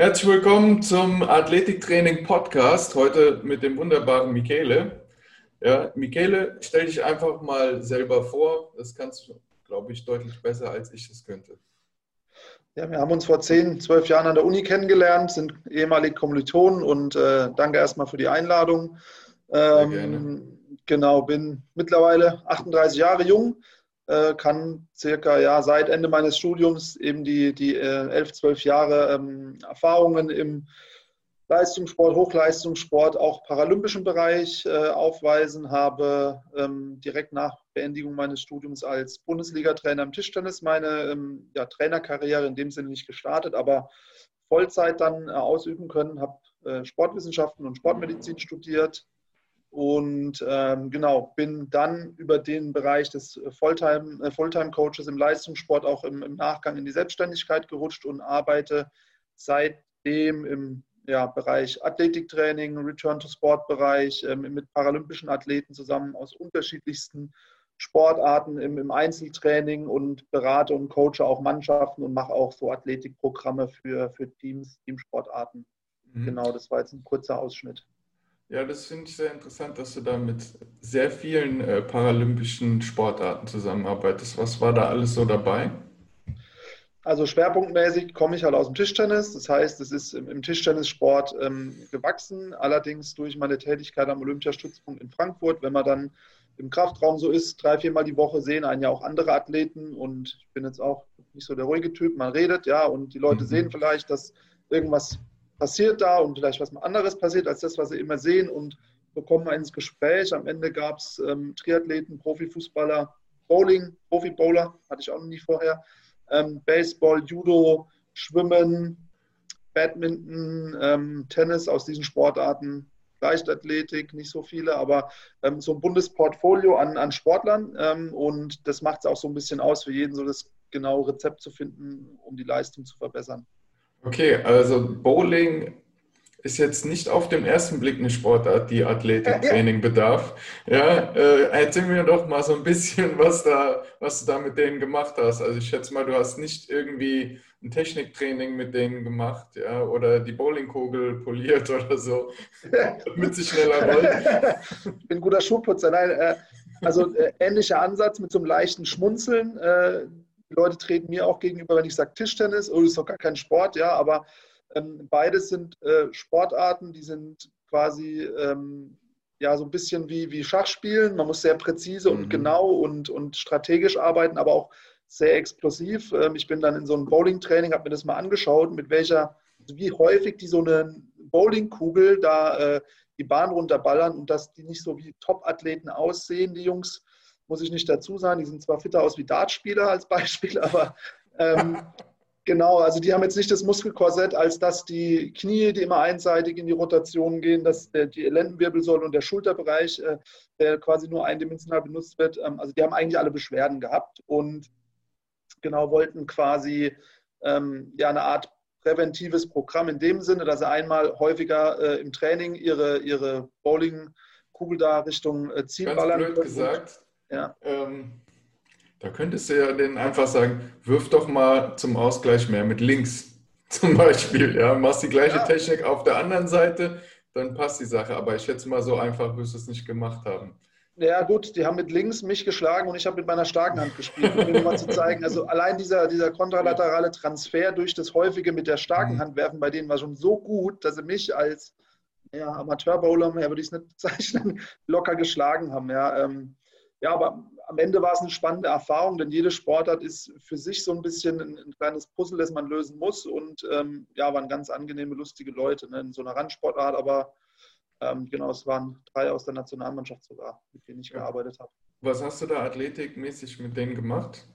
Herzlich willkommen zum Athletiktraining Podcast. Heute mit dem wunderbaren Michele. Ja, Michele, stell dich einfach mal selber vor. Das kannst du, glaube ich, deutlich besser, als ich es könnte. Ja, wir haben uns vor zehn, zwölf Jahren an der Uni kennengelernt, sind ehemalige Kommilitonen und äh, danke erstmal für die Einladung. Ähm, genau, bin mittlerweile 38 Jahre jung, äh, kann circa ja, seit Ende meines Studiums eben die, die äh, 11, 12 Jahre ähm, Erfahrungen im Leistungssport, Hochleistungssport, auch paralympischen Bereich äh, aufweisen, habe ähm, direkt nach Beendigung meines Studiums als Bundesliga-Trainer im Tischtennis meine ähm, ja, Trainerkarriere in dem Sinne nicht gestartet, aber Vollzeit dann äh, ausüben können, habe äh, Sportwissenschaften und Sportmedizin studiert, und ähm, genau, bin dann über den Bereich des Fulltime, äh, Fulltime-Coaches im Leistungssport auch im, im, Nachgang in die Selbstständigkeit gerutscht und arbeite seitdem im ja, Bereich Athletiktraining, Return-to-Sport-Bereich ähm, mit paralympischen Athleten zusammen aus unterschiedlichsten Sportarten im, im, Einzeltraining und berate und coache auch Mannschaften und mache auch so Athletikprogramme für, für Teams, Teamsportarten. Mhm. Genau, das war jetzt ein kurzer Ausschnitt. Ja, das finde ich sehr interessant, dass du da mit sehr vielen äh, paralympischen Sportarten zusammenarbeitest. Was war da alles so dabei? Also schwerpunktmäßig komme ich halt aus dem Tischtennis. Das heißt, es ist im, im Tischtennissport ähm, gewachsen. Allerdings durch meine Tätigkeit am Olympiastützpunkt in Frankfurt, wenn man dann im Kraftraum so ist, drei, viermal die Woche sehen einen ja auch andere Athleten. Und ich bin jetzt auch nicht so der ruhige Typ. Man redet, ja, und die Leute mhm. sehen vielleicht, dass irgendwas passiert da und vielleicht was anderes passiert als das, was sie immer sehen und bekommen ins Gespräch. Am Ende gab es ähm, Triathleten, Profifußballer, Bowling, Profi-Bowler, hatte ich auch noch nie vorher, ähm, Baseball, Judo, Schwimmen, Badminton, ähm, Tennis aus diesen Sportarten, Leichtathletik, nicht so viele, aber ähm, so ein buntes Portfolio an, an Sportlern ähm, und das macht es auch so ein bisschen aus, für jeden so das genaue Rezept zu finden, um die Leistung zu verbessern. Okay, also Bowling ist jetzt nicht auf den ersten Blick eine Sportart, die Athletiktraining bedarf. Ja, äh, erzähl mir doch mal so ein bisschen, was, da, was du da mit denen gemacht hast. Also ich schätze mal, du hast nicht irgendwie ein Techniktraining mit denen gemacht, ja, oder die Bowlingkugel poliert oder so, damit sie schneller rollt. Ich bin ein guter Schuhputzer. Nein, äh, also äh, ähnlicher Ansatz mit so einem leichten Schmunzeln. Die Leute treten mir auch gegenüber, wenn ich sage Tischtennis, oh, das ist doch gar kein Sport, ja, aber ähm, beides sind äh, Sportarten, die sind quasi ähm, ja so ein bisschen wie, wie Schachspielen. Man muss sehr präzise mhm. und genau und, und strategisch arbeiten, aber auch sehr explosiv. Ähm, ich bin dann in so einem Bowling-Training, habe mir das mal angeschaut, mit welcher, also wie häufig die so eine Bowlingkugel da äh, die Bahn runterballern und dass die nicht so wie Top-Athleten aussehen, die Jungs, muss ich nicht dazu sagen. Die sind zwar fitter aus wie Dartspieler als Beispiel, aber ähm, genau, also die haben jetzt nicht das Muskelkorsett, als dass die Knie, die immer einseitig in die Rotation gehen, dass der, die Lendenwirbelsäule und der Schulterbereich, äh, der quasi nur eindimensional benutzt wird, ähm, also die haben eigentlich alle Beschwerden gehabt und genau wollten quasi ähm, ja eine Art präventives Programm in dem Sinne, dass sie einmal häufiger äh, im Training ihre, ihre Bowlingkugel da Richtung äh, Ziel Ganz ballern. Blöd gesagt, ja. Ähm, da könntest du ja denen einfach sagen, wirf doch mal zum Ausgleich mehr mit links zum Beispiel. Ja, machst die gleiche ja. Technik auf der anderen Seite, dann passt die Sache. Aber ich schätze mal, so einfach wirst du es nicht gemacht haben. Ja gut, die haben mit links mich geschlagen und ich habe mit meiner starken Hand gespielt, um dir mal zu zeigen. Also allein dieser, dieser kontralaterale Transfer durch das häufige mit der starken mhm. Hand werfen bei denen war schon so gut, dass sie mich als ja, Amateurbowler, mehr würde ich es nicht bezeichnen, locker geschlagen haben. Ja, ähm, ja, aber am Ende war es eine spannende Erfahrung, denn jede Sportart ist für sich so ein bisschen ein, ein kleines Puzzle, das man lösen muss. Und ähm, ja, waren ganz angenehme, lustige Leute ne, in so einer Randsportart. Aber ähm, genau, es waren drei aus der Nationalmannschaft sogar, mit denen ich ja. gearbeitet habe. Was hast du da athletikmäßig mit denen gemacht?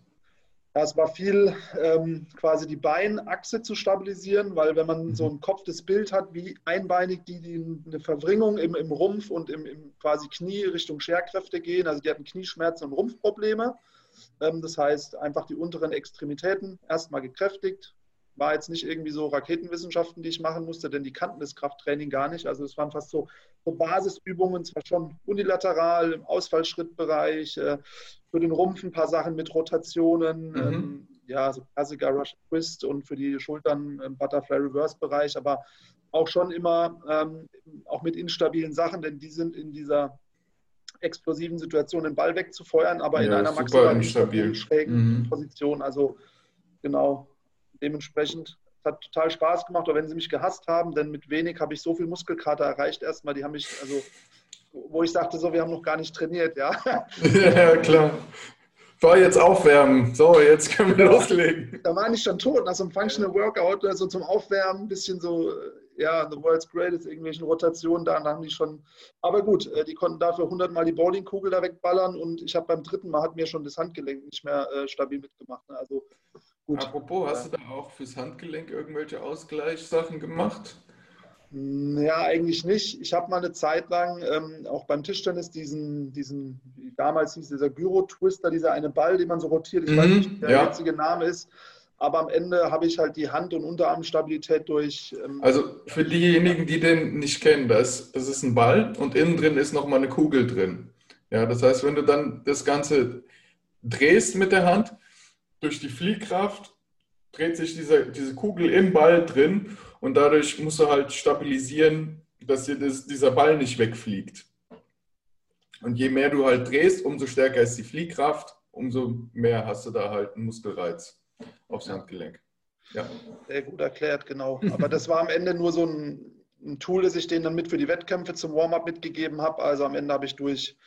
Ja, es war viel ähm, quasi die Beinachse zu stabilisieren, weil wenn man mhm. so ein Kopf das Bild hat, wie einbeinig die, die eine Verwringung im, im Rumpf und im, im, quasi Knie Richtung Scherkräfte gehen, also die hatten Knieschmerzen und Rumpfprobleme. Ähm, das heißt, einfach die unteren Extremitäten erstmal gekräftigt. War jetzt nicht irgendwie so Raketenwissenschaften, die ich machen musste, denn die kannten das Krafttraining gar nicht. Also es waren fast so, so Basisübungen, zwar schon unilateral im Ausfallschrittbereich, äh, für den Rumpf ein paar Sachen mit Rotationen, mhm. ähm, ja, so Klassiker Russian Twist und für die Schultern im Butterfly Reverse Bereich, aber auch schon immer ähm, auch mit instabilen Sachen, denn die sind in dieser explosiven Situation den Ball wegzufeuern, aber ja, in einer maximal instabilen, schrägen mhm. Position. Also genau, dementsprechend hat total Spaß gemacht, auch wenn sie mich gehasst haben, denn mit wenig habe ich so viel Muskelkater erreicht erstmal. Die haben mich, also wo ich sagte, so, wir haben noch gar nicht trainiert, ja. ja, klar. War jetzt aufwärmen. So, jetzt können wir loslegen. Da war ich schon tot nach so einem Functional Workout, also zum Aufwärmen, ein bisschen so, ja, The World's Greatest, irgendwelchen Rotationen da, haben die schon. Aber gut, äh, die konnten dafür 100 Mal die Bowlingkugel da wegballern und ich habe beim dritten Mal hat mir schon das Handgelenk nicht mehr äh, stabil mitgemacht. Ne? Also gut. Apropos, hast du da auch fürs Handgelenk irgendwelche Ausgleichssachen gemacht? Ja, eigentlich nicht. Ich habe mal eine Zeit lang ähm, auch beim Tischtennis diesen, diesen damals hieß dieser Gyro-Twister, dieser eine Ball, den man so rotiert. Ich mhm, weiß nicht, wie der ja. jetzige Name ist. Aber am Ende habe ich halt die Hand- und Unterarmstabilität durch. Ähm, also für diejenigen, die den nicht kennen, das, das ist ein Ball und innen drin ist nochmal eine Kugel drin. Ja, das heißt, wenn du dann das Ganze drehst mit der Hand, durch die Fliehkraft dreht sich diese, diese Kugel im Ball drin und dadurch musst du halt stabilisieren, dass dir das, dieser Ball nicht wegfliegt. Und je mehr du halt drehst, umso stärker ist die Fliehkraft, umso mehr hast du da halt einen Muskelreiz aufs Handgelenk. Ja. Sehr gut erklärt, genau. Aber das war am Ende nur so ein, ein Tool, das ich denen dann mit für die Wettkämpfe zum Warm-up mitgegeben habe. Also am Ende habe ich durch,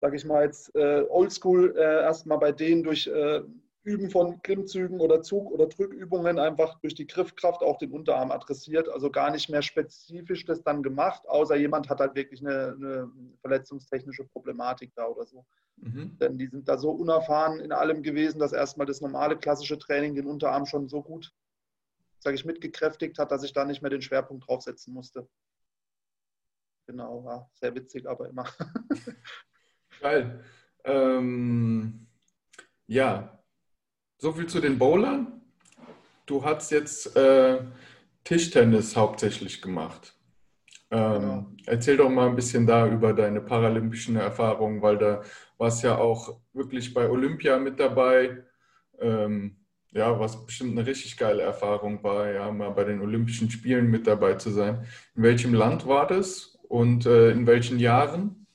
sage ich mal jetzt, äh, Oldschool äh, erstmal bei denen durch äh, Üben von Klimmzügen oder Zug- oder Drückübungen einfach durch die Griffkraft auch den Unterarm adressiert. Also gar nicht mehr spezifisch das dann gemacht, außer jemand hat halt wirklich eine, eine verletzungstechnische Problematik da oder so. Mhm. Denn die sind da so unerfahren in allem gewesen, dass erstmal das normale klassische Training den Unterarm schon so gut, sage ich, mitgekräftigt hat, dass ich da nicht mehr den Schwerpunkt draufsetzen musste. Genau, war sehr witzig, aber immer. Geil. Ähm, ja, so viel zu den Bowlern. Du hast jetzt äh, Tischtennis hauptsächlich gemacht. Ähm, genau. Erzähl doch mal ein bisschen da über deine paralympischen Erfahrungen, weil da warst ja auch wirklich bei Olympia mit dabei. Ähm, ja, was bestimmt eine richtig geile Erfahrung war, ja, mal bei den Olympischen Spielen mit dabei zu sein. In welchem Land war das und äh, in welchen Jahren?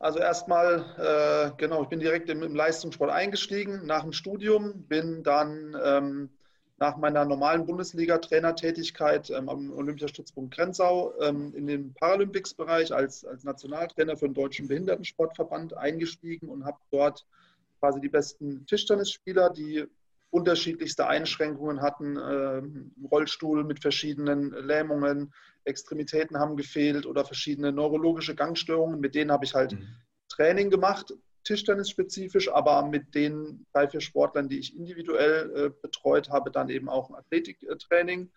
Also erstmal, äh, genau, ich bin direkt im, im, Leistungssport eingestiegen. Nach dem Studium, bin dann ähm, nach meiner normalen Bundesliga-Trainertätigkeit ähm, am Olympiastützpunkt Grenzau ähm, in den Paralympics-Bereich als, als Nationaltrainer für den Deutschen Behindertensportverband eingestiegen und habe dort quasi die besten Tischtennisspieler, die unterschiedlichste Einschränkungen hatten, äh, Rollstuhl mit verschiedenen Lähmungen, Extremitäten haben gefehlt oder verschiedene neurologische Gangstörungen. Mit denen habe ich halt mhm. Training gemacht, Tischtennis spezifisch, aber mit den drei, vier Sportlern, die ich individuell äh, betreut habe, dann eben auch ein Athletiktraining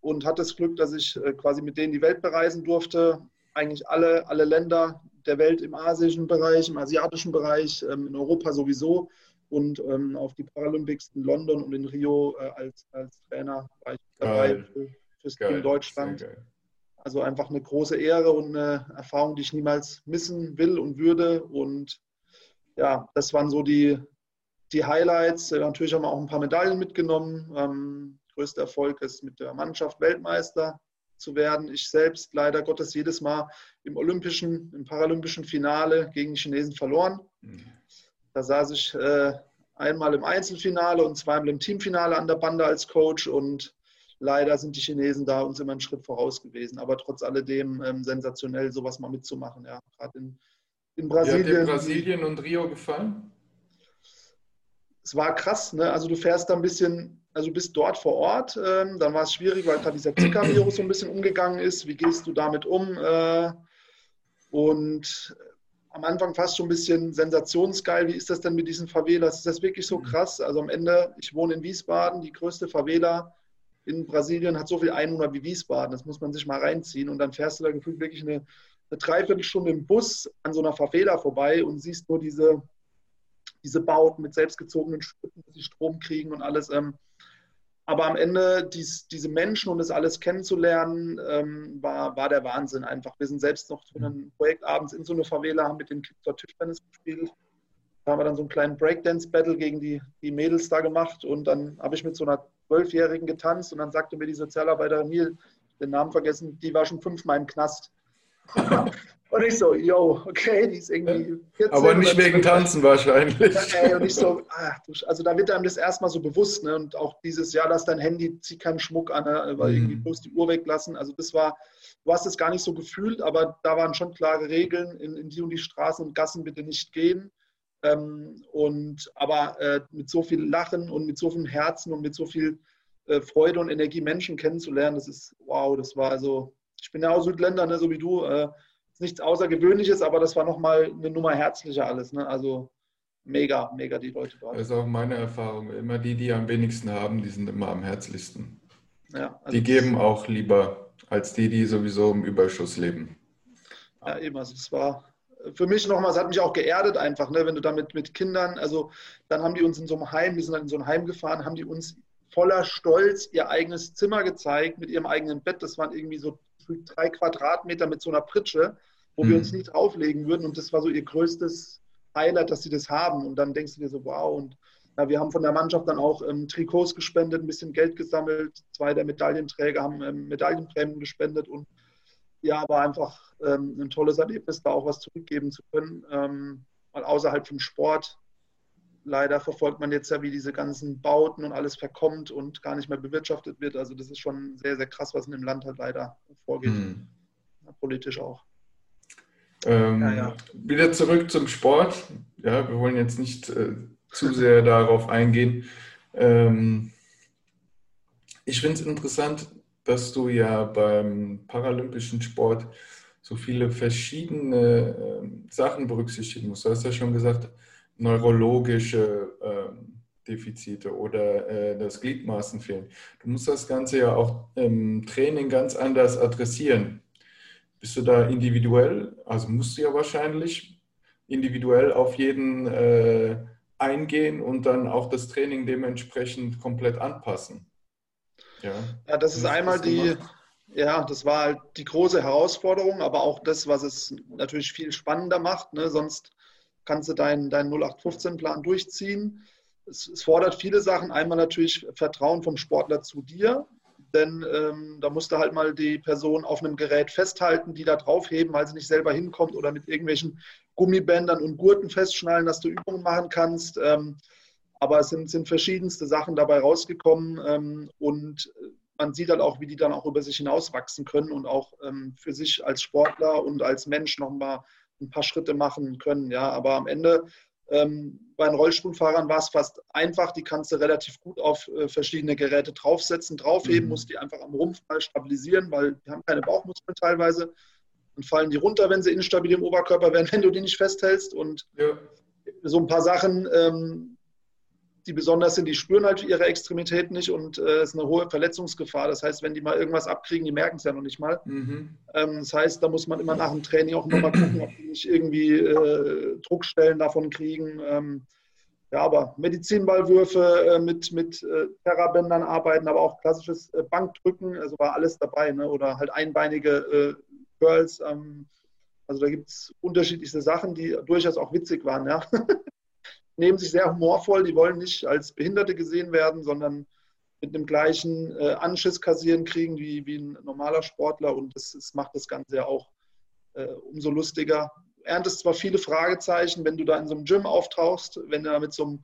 und hatte das Glück, dass ich äh, quasi mit denen die Welt bereisen durfte. Eigentlich alle, alle Länder der Welt im asischen Bereich, im asiatischen Bereich, ähm, in Europa sowieso und ähm, auf die Paralympics in London und in Rio äh, als, als Trainer war ich dabei für, fürs Team Deutschland. Also einfach eine große Ehre und eine Erfahrung, die ich niemals missen will und würde. Und ja, das waren so die, die Highlights. Natürlich haben wir auch ein paar Medaillen mitgenommen. Ähm, größter Erfolg ist mit der Mannschaft Weltmeister zu werden. Ich selbst leider Gottes jedes Mal im olympischen, im paralympischen Finale gegen die Chinesen verloren. Mhm. Da saß ich äh, einmal im Einzelfinale und zweimal im Teamfinale an der Bande als Coach und leider sind die Chinesen da uns immer einen Schritt voraus gewesen. Aber trotz alledem ähm, sensationell, sowas mal mitzumachen. Ja, gerade in, in Brasilien. Wie hat dir Brasilien und Rio gefallen? Es war krass, ne? Also du fährst da ein bisschen, also du bist dort vor Ort, ähm, dann war es schwierig, weil gerade dieser Zika-Virus so ein bisschen umgegangen ist. Wie gehst du damit um? Äh, und am Anfang fast schon ein bisschen sensationsgeil. Wie ist das denn mit diesen Favelas? Ist das wirklich so mhm. krass? Also am Ende, ich wohne in Wiesbaden, die größte Favela in Brasilien hat so viel Einwohner wie Wiesbaden. Das muss man sich mal reinziehen. Und dann fährst du da gefühlt wirklich eine, eine Dreiviertelstunde im Bus an so einer Favela vorbei und siehst nur diese, diese Bauten mit selbstgezogenen Schritten, die Strom kriegen und alles. Ähm, aber am Ende dies, diese Menschen und das alles kennenzulernen, ähm, war, war der Wahnsinn einfach. Wir sind selbst noch zu einem Projekt abends in so eine Favela, haben mit den Kids dort Tischtennis gespielt. Da haben wir dann so einen kleinen Breakdance-Battle gegen die, die Mädels da gemacht und dann habe ich mit so einer Zwölfjährigen getanzt und dann sagte mir die Sozialarbeiterin, Neil, den Namen vergessen, die war schon fünfmal im Knast. und ich so, yo, okay, die ist irgendwie 14. Aber nicht wegen Tanzen wahrscheinlich. und ich so, ach, also da wird einem das erstmal so bewusst. Ne? Und auch dieses, ja, dass dein Handy, zieh keinen Schmuck an, ne? weil mhm. irgendwie bloß die Uhr weglassen. Also das war, du hast es gar nicht so gefühlt, aber da waren schon klare Regeln, in, in die und die Straßen und Gassen bitte nicht gehen. Ähm, und aber äh, mit so viel Lachen und mit so viel Herzen und mit so viel äh, Freude und Energie Menschen kennenzulernen, das ist wow, das war also, ich bin ja auch Südländer, ne, so wie du, äh, ist nichts Außergewöhnliches, aber das war nochmal eine Nummer herzlicher alles, ne? Also mega, mega die Leute dort. Das ist auch meine Erfahrung. Immer die, die am wenigsten haben, die sind immer am herzlichsten. Ja, also die geben auch lieber als die, die sowieso im Überschuss leben. Ja, eben, also es war für mich nochmal, es hat mich auch geerdet einfach, ne, wenn du damit mit Kindern, also dann haben die uns in so einem Heim, wir sind dann in so ein Heim gefahren, haben die uns voller Stolz ihr eigenes Zimmer gezeigt mit ihrem eigenen Bett. Das waren irgendwie so drei Quadratmeter mit so einer Pritsche, wo mhm. wir uns nicht drauflegen würden. Und das war so ihr größtes Highlight, dass sie das haben. Und dann denkst du dir so, wow. Und ja, wir haben von der Mannschaft dann auch ähm, Trikots gespendet, ein bisschen Geld gesammelt. Zwei der Medaillenträger haben ähm, Medaillenprämien gespendet. Und ja, war einfach ähm, ein tolles Erlebnis, da auch was zurückgeben zu können. Ähm, weil außerhalb vom Sport, leider verfolgt man jetzt ja, wie diese ganzen Bauten und alles verkommt und gar nicht mehr bewirtschaftet wird. Also das ist schon sehr, sehr krass, was in dem Land halt leider vorgeht. Hm. Ja, politisch auch. Ähm, ja, ja. Wieder zurück zum Sport. Ja, wir wollen jetzt nicht äh, zu sehr darauf eingehen. Ähm, ich finde es interessant, dass du ja beim paralympischen Sport so viele verschiedene äh, Sachen berücksichtigen musst. Du hast ja schon gesagt, neurologische äh, Defizite oder äh, das Gliedmaßen fehlen. Du musst das Ganze ja auch im Training ganz anders adressieren. Bist du da individuell, also musst du ja wahrscheinlich individuell auf jeden äh, eingehen und dann auch das Training dementsprechend komplett anpassen. Ja, ja das ist einmal die, ja, das war halt die große Herausforderung, aber auch das, was es natürlich viel spannender macht. Ne? Sonst kannst du deinen, deinen 0815-Plan durchziehen. Es, es, fordert viele Sachen. Einmal natürlich Vertrauen vom Sportler zu dir, denn ähm, da musst du halt mal die Person auf einem Gerät festhalten, die da draufheben, weil sie nicht selber hinkommt oder mit irgendwelchen Gummibändern und Gurten festschnallen, dass du Übungen machen kannst. Ähm, aber es sind, sind verschiedenste Sachen dabei rausgekommen ähm, und man sieht halt auch, wie die dann auch über sich hinauswachsen können und auch ähm, für sich als Sportler und als Mensch nochmal ein paar Schritte machen können. Ja, aber am Ende ähm, bei den Rollstuhlfahrern war es fast einfach. Die kannst du relativ gut auf äh, verschiedene Geräte draufsetzen, draufheben, mhm. musst die einfach am Rumpf mal stabilisieren, weil die haben keine Bauchmuskeln teilweise. und fallen die runter, wenn sie instabil im Oberkörper werden, wenn du die nicht festhältst. Und ja. so ein paar Sachen, ähm, die besonders sind, die spüren halt ihre Extremität nicht und äh, es äh, ist eine hohe Verletzungsgefahr. Das heißt, wenn die mal irgendwas abkriegen, die merken es ja noch nicht mal. Mhm. Ähm, das heißt, da muss man immer nach dem Training auch nochmal gucken, ob die nicht irgendwie äh, Druckstellen davon kriegen. Ähm, ja, aber Medizinballwürfe äh, mit, mit äh, Terrabändern arbeiten, aber auch klassisches äh, Bankdrücken, also war alles dabei. Ne? Oder halt einbeinige Curls. Ähm, also da gibt es unterschiedlichste Sachen, die durchaus auch witzig waren. Ja? nehmen sich sehr humorvoll, die wollen nicht als Behinderte gesehen werden, sondern mit dem gleichen äh, Anschiss kassieren kriegen wie, wie ein normaler Sportler und das, das macht das Ganze ja auch äh, umso lustiger. Erntest zwar viele Fragezeichen, wenn du da in so einem Gym auftauchst, wenn du da mit so einem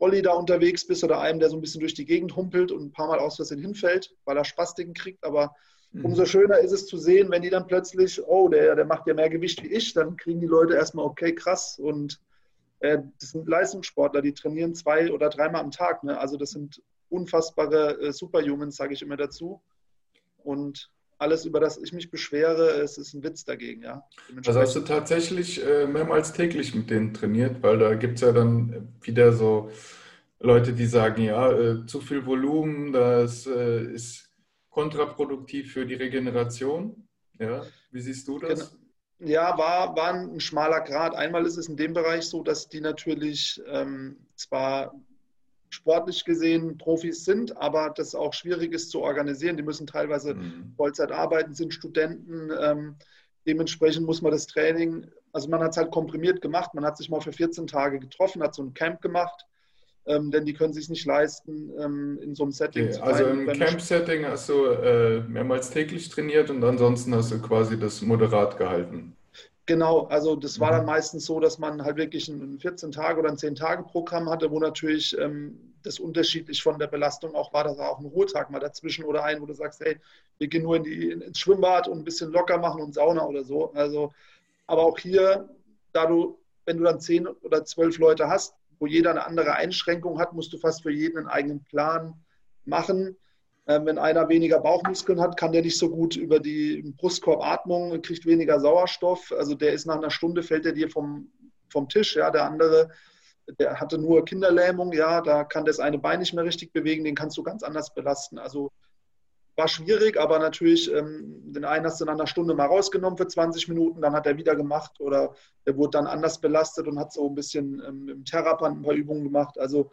Rolli da unterwegs bist oder einem, der so ein bisschen durch die Gegend humpelt und ein paar Mal aus Versehen hinfällt, weil er Spastiken kriegt, aber mhm. umso schöner ist es zu sehen, wenn die dann plötzlich, oh, der, der macht ja mehr Gewicht wie ich, dann kriegen die Leute erstmal, okay, krass und äh, das sind Leistungssportler, die trainieren zwei oder dreimal am Tag. Ne? Also das sind unfassbare äh, Superhumans, sage ich immer dazu. Und alles, über das ich mich beschwere, es ist ein Witz dagegen, ja. Also hast du tatsächlich äh, mehrmals täglich mit denen trainiert, weil da gibt es ja dann wieder so Leute, die sagen, ja, äh, zu viel Volumen, das äh, ist kontraproduktiv für die Regeneration. Ja, wie siehst du das? Genau. Ja, war, war ein schmaler Grad. Einmal ist es in dem Bereich so, dass die natürlich ähm, zwar sportlich gesehen Profis sind, aber das auch schwierig ist zu organisieren. Die müssen teilweise mhm. Vollzeit arbeiten, sind Studenten. Ähm, dementsprechend muss man das Training, also man hat es halt komprimiert gemacht, man hat sich mal für 14 Tage getroffen, hat so ein Camp gemacht, ähm, denn die können sich nicht leisten, ähm, in so einem Setting okay, zu Also im Camp-Setting hast du äh, mehrmals täglich trainiert und ansonsten hast du quasi das moderat gehalten. Genau, also das war dann mhm. meistens so, dass man halt wirklich ein 14-Tage- oder ein 10-Tage-Programm hatte, wo natürlich ähm, das unterschiedlich von der Belastung auch war, dass auch ein Ruhetag mal dazwischen oder ein, wo du sagst, hey, wir gehen nur in die, ins Schwimmbad und ein bisschen locker machen und Sauna oder so. Also, aber auch hier, da du, wenn du dann 10 oder 12 Leute hast, wo jeder eine andere Einschränkung hat, musst du fast für jeden einen eigenen Plan machen. Ähm, wenn einer weniger Bauchmuskeln hat, kann der nicht so gut über die Brustkorb Atmung, kriegt weniger Sauerstoff. Also der ist nach einer Stunde, fällt er dir vom, vom Tisch. Ja, der andere, der hatte nur Kinderlähmung, ja, da kann das eine Bein nicht mehr richtig bewegen, den kannst du ganz anders belasten. Also war schwierig, aber natürlich, ähm, den einen hast du nach einer Stunde mal rausgenommen für 20 Minuten, dann hat er wieder gemacht oder der wurde dann anders belastet und hat so ein bisschen ähm, im Terrapant ein paar Übungen gemacht. Also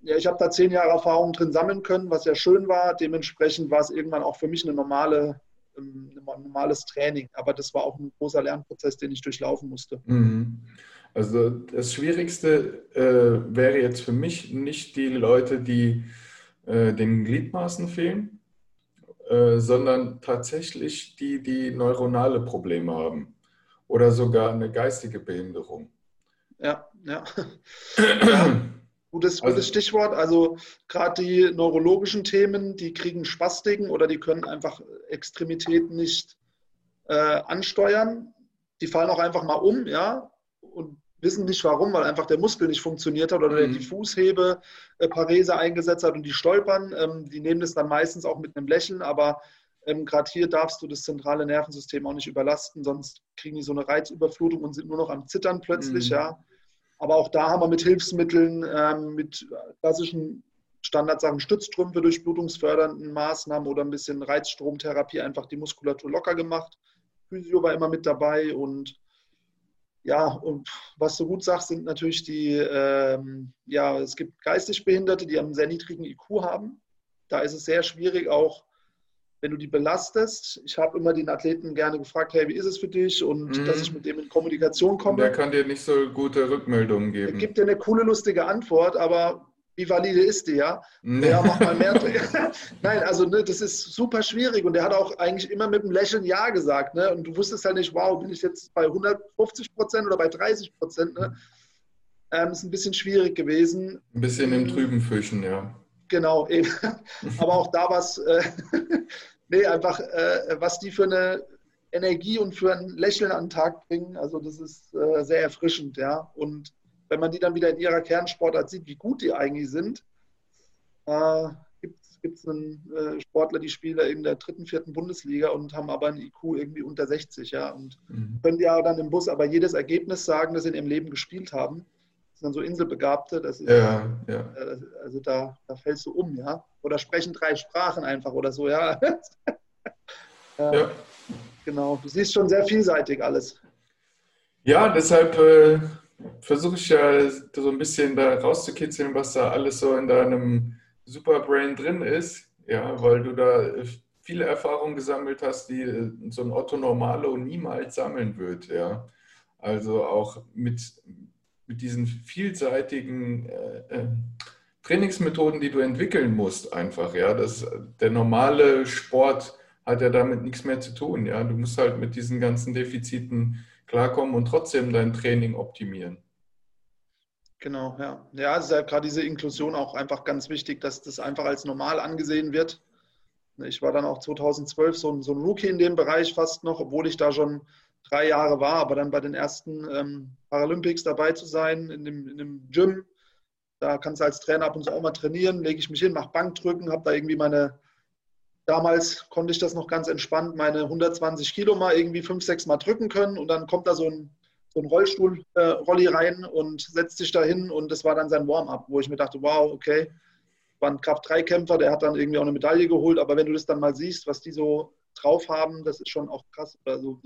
ja, ich habe da zehn Jahre Erfahrung drin sammeln können, was ja schön war. Dementsprechend war es irgendwann auch für mich eine normale, ähm, ein normales Training. Aber das war auch ein großer Lernprozess, den ich durchlaufen musste. Mhm. Also das Schwierigste äh, wäre jetzt für mich nicht die Leute, die äh, den Gliedmaßen fehlen, äh, sondern tatsächlich die, die neuronale Probleme haben oder sogar eine geistige Behinderung. Ja, ja. ja. Gutes, gutes also, Stichwort. Also gerade die neurologischen Themen, die kriegen Spastiken oder die können einfach Extremitäten nicht äh, ansteuern. Die fallen auch einfach mal um, ja, und wissen nicht warum, weil einfach der Muskel nicht funktioniert hat oder mhm. die Fußhebe äh, Parese eingesetzt hat und die stolpern. Ähm, die nehmen das dann meistens auch mit einem Lächeln, aber ähm, gerade hier darfst du das zentrale Nervensystem auch nicht überlasten, sonst kriegen die so eine Reizüberflutung und sind nur noch am Zittern plötzlich, mhm. ja. Aber auch da haben wir mit Hilfsmitteln, ähm, mit klassischen Standardsachen, Stützstrümpfe, durchblutungsfördernden Maßnahmen oder ein bisschen Reizstromtherapie einfach die Muskulatur locker gemacht. Physio war immer mit dabei und ja, und was du gut sagst, sind natürlich die, ähm, ja, es gibt geistig Behinderte, die einen sehr niedrigen IQ haben. Da ist es sehr schwierig, auch wenn du die belastest. Ich habe immer den Athleten gerne gefragt, hey, wie ist es für dich? Und mhm. dass ich mit dem in Kommunikation komme. Der kann dir nicht so gute Rückmeldungen geben. Er gibt dir eine coole, lustige Antwort, aber wie valide ist die, ja? Nee. Ja, mach mal mehr. Nein, also ne, das ist super schwierig und der hat auch eigentlich immer mit einem Lächeln Ja gesagt. Ne? Und du wusstest halt nicht, wow, bin ich jetzt bei 150 Prozent oder bei 30 Prozent? Ne? Ähm, ist ein bisschen schwierig gewesen. Ein bisschen im Trüben fischen, ja. Genau, eben. Aber auch da war es, äh, nee, einfach, äh, was die für eine Energie und für ein Lächeln an den Tag bringen, also das ist äh, sehr erfrischend, ja. Und wenn man die dann wieder in ihrer Kernsportart sieht, wie gut die eigentlich sind, äh, gibt es einen äh, Sportler, die spielen in der dritten, vierten Bundesliga und haben aber ein IQ irgendwie unter 60, ja. Und mhm. können ja dann im Bus aber jedes Ergebnis sagen, das sie in ihrem Leben gespielt haben sind dann so Inselbegabte, das ist, ja, ja. Äh, also da, da fällst du um, ja. Oder sprechen drei Sprachen einfach oder so, ja. ja. ja. Genau, du siehst schon sehr vielseitig alles. Ja, deshalb äh, versuche ich ja so ein bisschen da rauszukitzeln, was da alles so in deinem Superbrain drin ist, ja, weil du da viele Erfahrungen gesammelt hast, die äh, so ein Otto Normalo niemals sammeln wird, ja. Also auch mit mit diesen vielseitigen äh, äh, Trainingsmethoden, die du entwickeln musst, einfach. Ja, das, der normale Sport hat ja damit nichts mehr zu tun. Ja, du musst halt mit diesen ganzen Defiziten klarkommen und trotzdem dein Training optimieren. Genau, ja. Ja, es ist ja gerade diese Inklusion auch einfach ganz wichtig, dass das einfach als normal angesehen wird. Ich war dann auch 2012 so ein, so ein Rookie in dem Bereich fast noch, obwohl ich da schon drei Jahre war, aber dann bei den ersten ähm, Paralympics dabei zu sein, in dem, in dem Gym, da kannst du als Trainer ab und zu auch mal trainieren, lege ich mich hin, mache Bankdrücken, habe da irgendwie meine, damals konnte ich das noch ganz entspannt, meine 120 Kilo mal irgendwie fünf, sechs Mal drücken können und dann kommt da so ein, so ein Rollstuhl-Rolli äh, rein und setzt sich da hin und das war dann sein Warm-up, wo ich mir dachte, wow, okay, war ein Kraft-3-Kämpfer, der hat dann irgendwie auch eine Medaille geholt, aber wenn du das dann mal siehst, was die so drauf haben, das ist schon auch krass. Also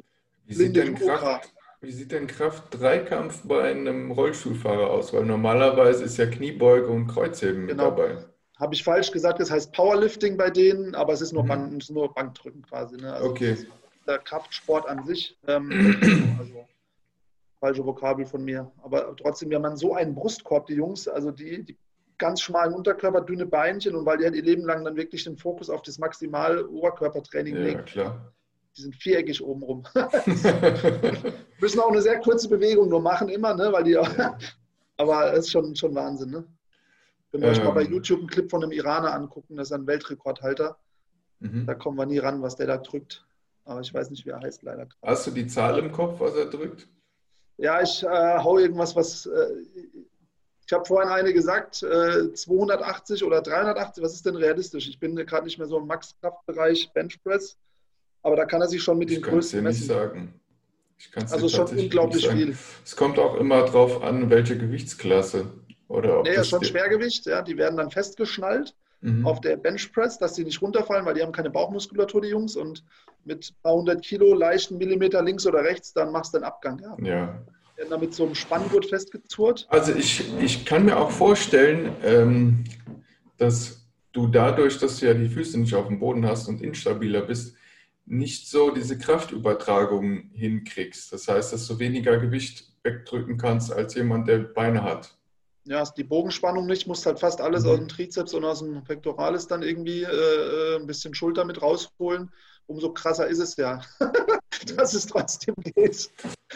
wie sieht, denn Kraft, wie sieht denn Kraft-Dreikampf bei einem Rollstuhlfahrer aus? Weil normalerweise ist ja Kniebeuge und Kreuzheben genau. mit dabei. Habe ich falsch gesagt, das heißt Powerlifting bei denen, aber es ist nur, mhm. Bank, ist nur Bankdrücken quasi. Ne? Also okay. der Kraftsport an sich. Ähm, also falsche Vokabel von mir. Aber trotzdem, wir haben so einen Brustkorb, die Jungs, also die, die ganz schmalen Unterkörper, dünne Beinchen und weil die halt ihr Leben lang dann wirklich den Fokus auf das maximal Oberkörpertraining ja, legen. Klar. Die sind viereckig obenrum. Müssen auch eine sehr kurze Bewegung nur machen, immer, ne? Weil die auch, aber es ist schon, schon Wahnsinn, ne? Wenn wir ähm, euch mal bei ähm. YouTube einen Clip von einem Iraner angucken, das ist ein Weltrekordhalter. Mhm. Da kommen wir nie ran, was der da drückt. Aber ich weiß nicht, wie er heißt, leider. Hast du die Zahl im Kopf, was er drückt? Ja, ich äh, hau irgendwas, was. Äh, ich habe vorhin eine gesagt, äh, 280 oder 380. Was ist denn realistisch? Ich bin gerade nicht mehr so im Max-Kraftbereich Benchpress, aber da kann er sich schon mit den Größten messen. Ich kann es dir nicht sagen. Ich also schon unglaublich viel. Es kommt auch immer darauf an, welche Gewichtsklasse. Oder ob nee, ja, schon Schwergewicht. Ja, die werden dann festgeschnallt mhm. auf der Benchpress, dass sie nicht runterfallen, weil die haben keine Bauchmuskulatur, die Jungs. Und mit ein paar hundert Kilo leichten Millimeter links oder rechts, dann machst du den Abgang. Ja. ja. Werden dann mit so einem Spanngurt festgezurrt. Also ich, ich kann mir auch vorstellen, ähm, dass du dadurch, dass du ja die Füße nicht auf dem Boden hast und instabiler bist, nicht so diese Kraftübertragung hinkriegst. Das heißt, dass du weniger Gewicht wegdrücken kannst als jemand, der Beine hat ja, hast die Bogenspannung nicht, musst halt fast alles mhm. aus dem Trizeps und aus dem Pectoralis dann irgendwie äh, äh ein bisschen Schulter mit rausholen. Umso krasser ist es ja, dass es trotzdem geht.